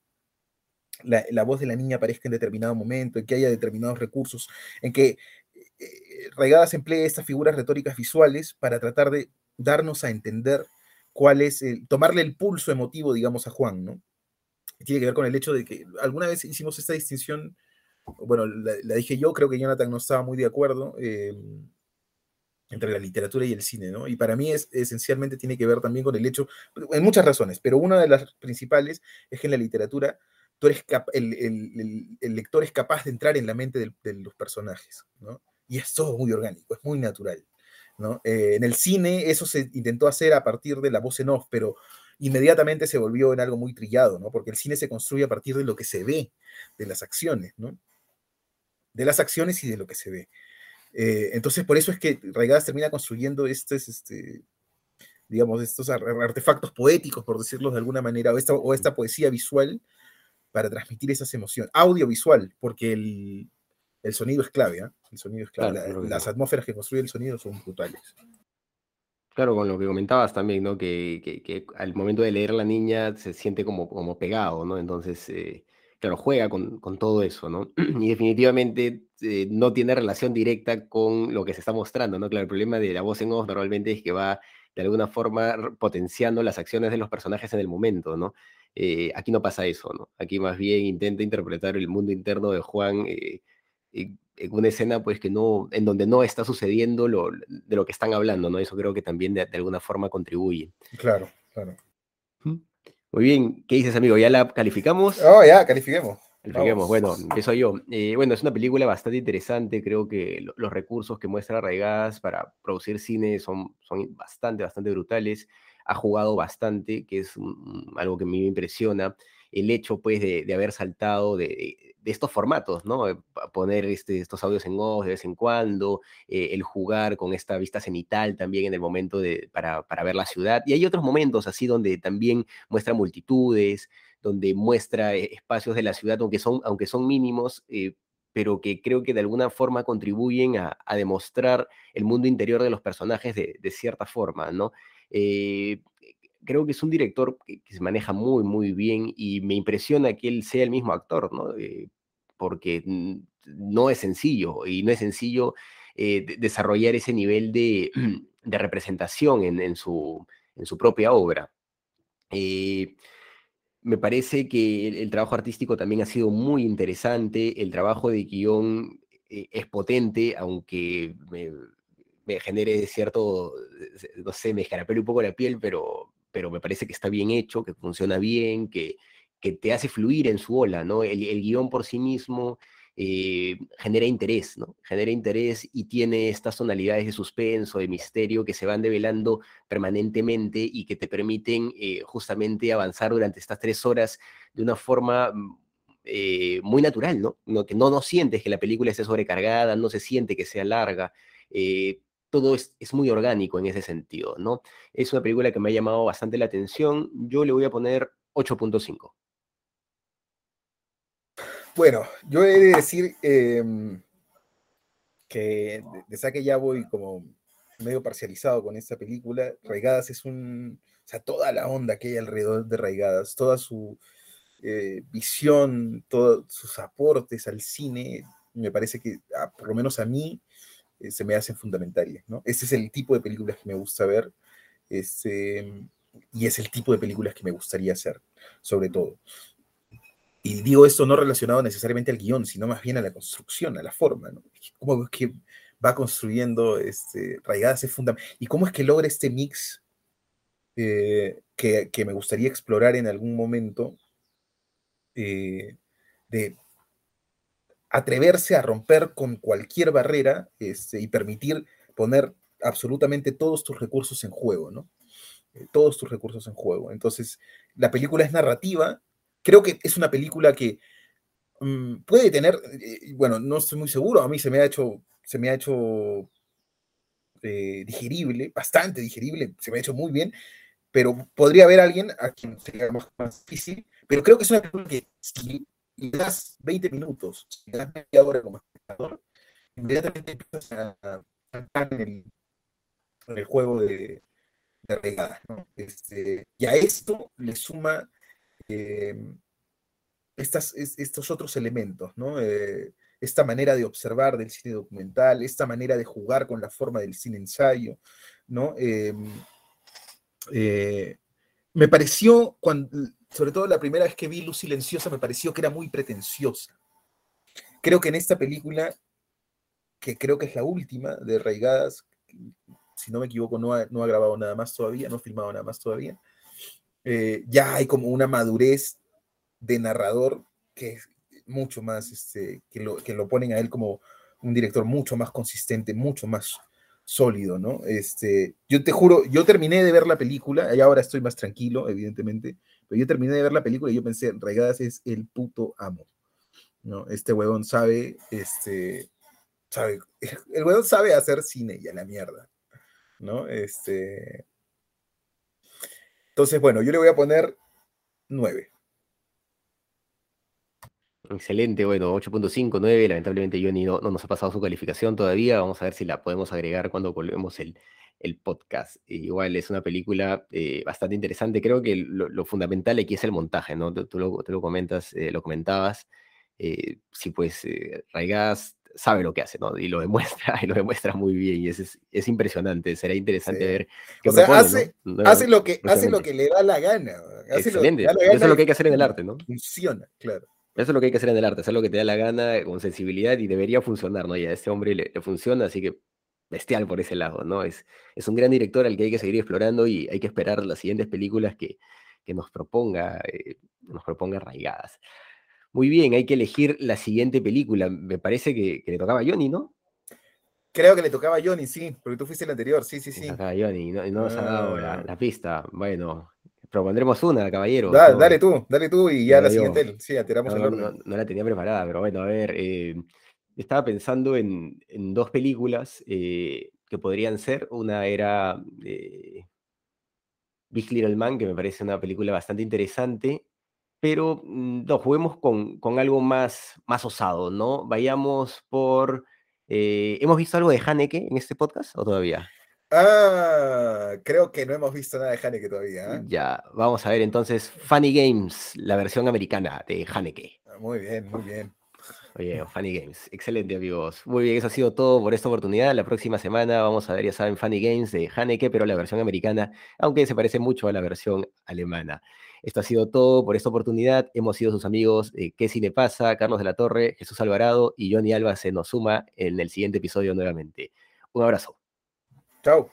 la, voz de la niña aparezca en determinado momento, en que haya determinados recursos, en que eh, Regadas emplee estas figuras retóricas visuales para tratar de darnos a entender cuál es, el, tomarle el pulso emotivo, digamos, a Juan, ¿no? Tiene que ver con el hecho de que alguna vez hicimos esta distinción bueno, la, dije yo, creo que Jonathan no estaba muy de acuerdo eh, entre la literatura y el cine, ¿no? Y para mí es, esencialmente tiene que ver también con el hecho, en muchas razones, pero una de las principales es que en la literatura el, lector es capaz de entrar en la mente de, los personajes, ¿no? Y es todo muy orgánico, es muy natural, ¿no? Eh, en el cine eso se intentó hacer a partir de la voz en off, pero inmediatamente se volvió en algo muy trillado, ¿no? Porque el cine se construye a partir de lo que se ve, de las acciones, ¿no? de las acciones y de lo que se ve. Eh, entonces, por eso es que Raigadas termina construyendo estos, este, digamos, estos artefactos poéticos, por decirlo de alguna manera, o o esta poesía visual para transmitir esas emociones. Audiovisual, porque el, sonido es clave, ¿ah? El sonido es clave. las atmósferas que construye el sonido son brutales. Claro, con lo que comentabas también, ¿no? Que, al momento de leer la niña se siente como, como pegado, ¿no? Entonces, eh, claro, juega con, todo eso, ¿no? Y definitivamente eh, no tiene relación directa con lo que se está mostrando, ¿no? Claro, el problema de la voz en off normalmente es que va de alguna forma potenciando las acciones de los personajes en el momento, ¿no? Eh, aquí no pasa eso, ¿no? Aquí más bien intenta interpretar el mundo interno de Juan eh, en una escena, pues, que no, en donde no está sucediendo lo, de lo que están hablando, ¿no? Eso creo que también de, de alguna forma contribuye. Claro, claro. Muy bien, ¿qué dices, amigo? ¿Ya la calificamos? Oh, ya, califiquemos. Califiquemos, bueno, empiezo yo. Eh, bueno, es una película bastante interesante, creo que los recursos que muestra Arraigadas para producir cine son, son bastante, bastante brutales. Ha jugado bastante, que es algo que a mí me impresiona. El hecho, pues, de, de haber saltado de, de estos formatos, ¿no? Eh, poner este, estos audios en voz de vez en cuando, eh, el jugar con esta vista cenital también en el momento de, para, para, ver la ciudad. Y hay otros momentos así donde también muestra multitudes, donde muestra eh, espacios de la ciudad, aunque son, aunque son mínimos, pero que creo que de alguna forma contribuyen a, demostrar el mundo interior de los personajes de, cierta forma, ¿no? creo que es un director que, se maneja muy, muy bien y me impresiona que él sea el mismo actor, ¿no? Eh, porque no es sencillo y no es sencillo eh, desarrollar ese nivel de, representación en, su, en su propia obra. Eh, me parece que el, trabajo artístico también ha sido muy interesante, el trabajo de guion es potente, aunque me, me genere cierto, no sé, me escarapele un poco la piel, pero, pero me parece que está bien hecho, que funciona bien, que, que te hace fluir en su ola, ¿no? El, el guion por sí mismo eh, genera interés, ¿no? Genera interés y tiene estas tonalidades de suspenso, de misterio que se van develando permanentemente y que te permiten eh, justamente avanzar durante estas tres horas de una forma mm, eh, muy natural, ¿no? Que no, no sientes que la película esté sobrecargada, no se siente que sea larga todo es, muy orgánico en ese sentido, ¿no? Es una película que me ha llamado bastante la atención. Yo le voy a poner 8.5. Bueno, yo he de decir em, que de saque ya voy como medio parcializado con esta película. Raigadas es un, o sea, toda la onda que hay alrededor de Raigadas, toda su eh, visión, todos sus aportes al cine, me parece que, ah, por lo menos a mí, eh, se me hacen fundamentales, ¿no? Ese es el tipo de películas que me gusta ver, este, y es el tipo de películas que me gustaría hacer, sobre todo. Y digo esto no relacionado necesariamente al guion, sino más bien a la construcción, a la forma. Cómo es que va construyendo este, raigadas es fundamental. Y cómo es que logra este mix eh, que, me gustaría explorar en algún momento eh, de atreverse a romper con cualquier barrera este, y permitir poner absolutamente todos tus recursos en juego, ¿no? Eh, todos tus recursos en juego. Entonces, la película es narrativa. Creo que es una película que mm, puede tener, eh, bueno, no estoy muy seguro, a mí se me ha hecho, se me ha hecho eh, digerible, bastante digerible, se me ha hecho muy bien, pero podría haber alguien a quien sería más, más difícil, pero creo que es una película que si y das 20 minutos, y das media hora como espectador, inmediatamente empiezas a cantar en el, juego de, de. ¿no? Este, y a esto le suma estas, estos otros elementos, ¿no? Eh, esta manera de observar del cine documental, esta manera de jugar con la forma del cine ensayo, ¿no? Eh, me pareció, sobre todo la primera vez que vi Luz Silenciosa, me pareció que era muy pretenciosa. Creo que en esta película, que creo que es la última de Raigadas, si no me equivoco, no ha, no ha grabado nada más todavía, no ha filmado nada más todavía, eh, ya hay como una madurez de narrador que es mucho más, este, que, lo, que lo ponen a él como un director mucho más consistente, mucho más sólido, ¿no? Este, yo te juro, yo terminé de ver la película, y ahora estoy más tranquilo, evidentemente, pero yo terminé de ver la película y yo pensé, Regadas es el puto amo, ¿no? Este huevón sabe, este, sabe, el huevón sabe hacer cine y a la mierda, ¿no? Este, entonces, bueno, yo le voy a poner 9. Excelente, bueno, 8.5, 9, lamentablemente Johnny no, no, nos ha pasado su calificación todavía, vamos a ver si la podemos agregar cuando volvemos el, el podcast. Igual es una película eh, bastante interesante, creo que lo, fundamental aquí es el montaje, ¿no? Tú, lo, lo, comentas, eh, lo comentabas, eh, sí, pues Raigas sabe lo que hace, ¿no? Y lo demuestra, y lo demuestra muy bien, y es, es, impresionante, será interesante ver qué o sea, hace, hace, lo que, hace lo que le da la gana. Excelente, eso es lo que hay que hacer en el arte, ¿no? Funciona, claro. Eso es lo que hay que hacer en el arte, hacer lo que te da la gana, con sensibilidad y debería funcionar, ¿no? Y a este hombre le, funciona, así que bestial por ese lado, ¿no? Es, es un gran director al que hay que seguir explorando y hay que esperar las siguientes películas que, que nos proponga, eh, nos proponga arraigadas. Muy bien, hay que elegir la siguiente película. Me parece que, le tocaba a Johnny, ¿no? Creo que le tocaba a Johnny, sí, porque tú fuiste el anterior, sí, sí, sí. Le tocaba a Johnny, no, no nos ha dado la, la, pista. Bueno, Propondremos una, caballero. dale tú, dale tú y ya la siguiente. Sí, tiramos no, No, la tenía preparada, pero bueno, a ver. Eh, estaba pensando en, dos películas eh, que podrían ser. Una era eh, Big Little Man, que me parece una película bastante interesante. Pero mm, no, juguemos con, con algo más, más osado, ¿no? Vayamos por. ¿Hemos visto algo de Haneke en este podcast o todavía? Ah, creo que no hemos visto nada de Haneke todavía. ¿eh? Ya, vamos a ver entonces Funny Games, la versión americana de Haneke. Ah, Muy bien, muy bien. Oye, Funny Games. Excelente, amigos. Muy bien, eso ha sido todo por esta oportunidad. La próxima semana vamos a ver, ya saben, Funny Games de Haneke, pero la versión americana, aunque se parece mucho a la versión alemana. Esto ha sido todo por esta oportunidad. Hemos sido sus amigos ¿Qué Cine Pasa? Carlos de la Torre, Jesús Alvarado y Johnny Alba se nos suma en el siguiente episodio nuevamente. Un abrazo. Chao.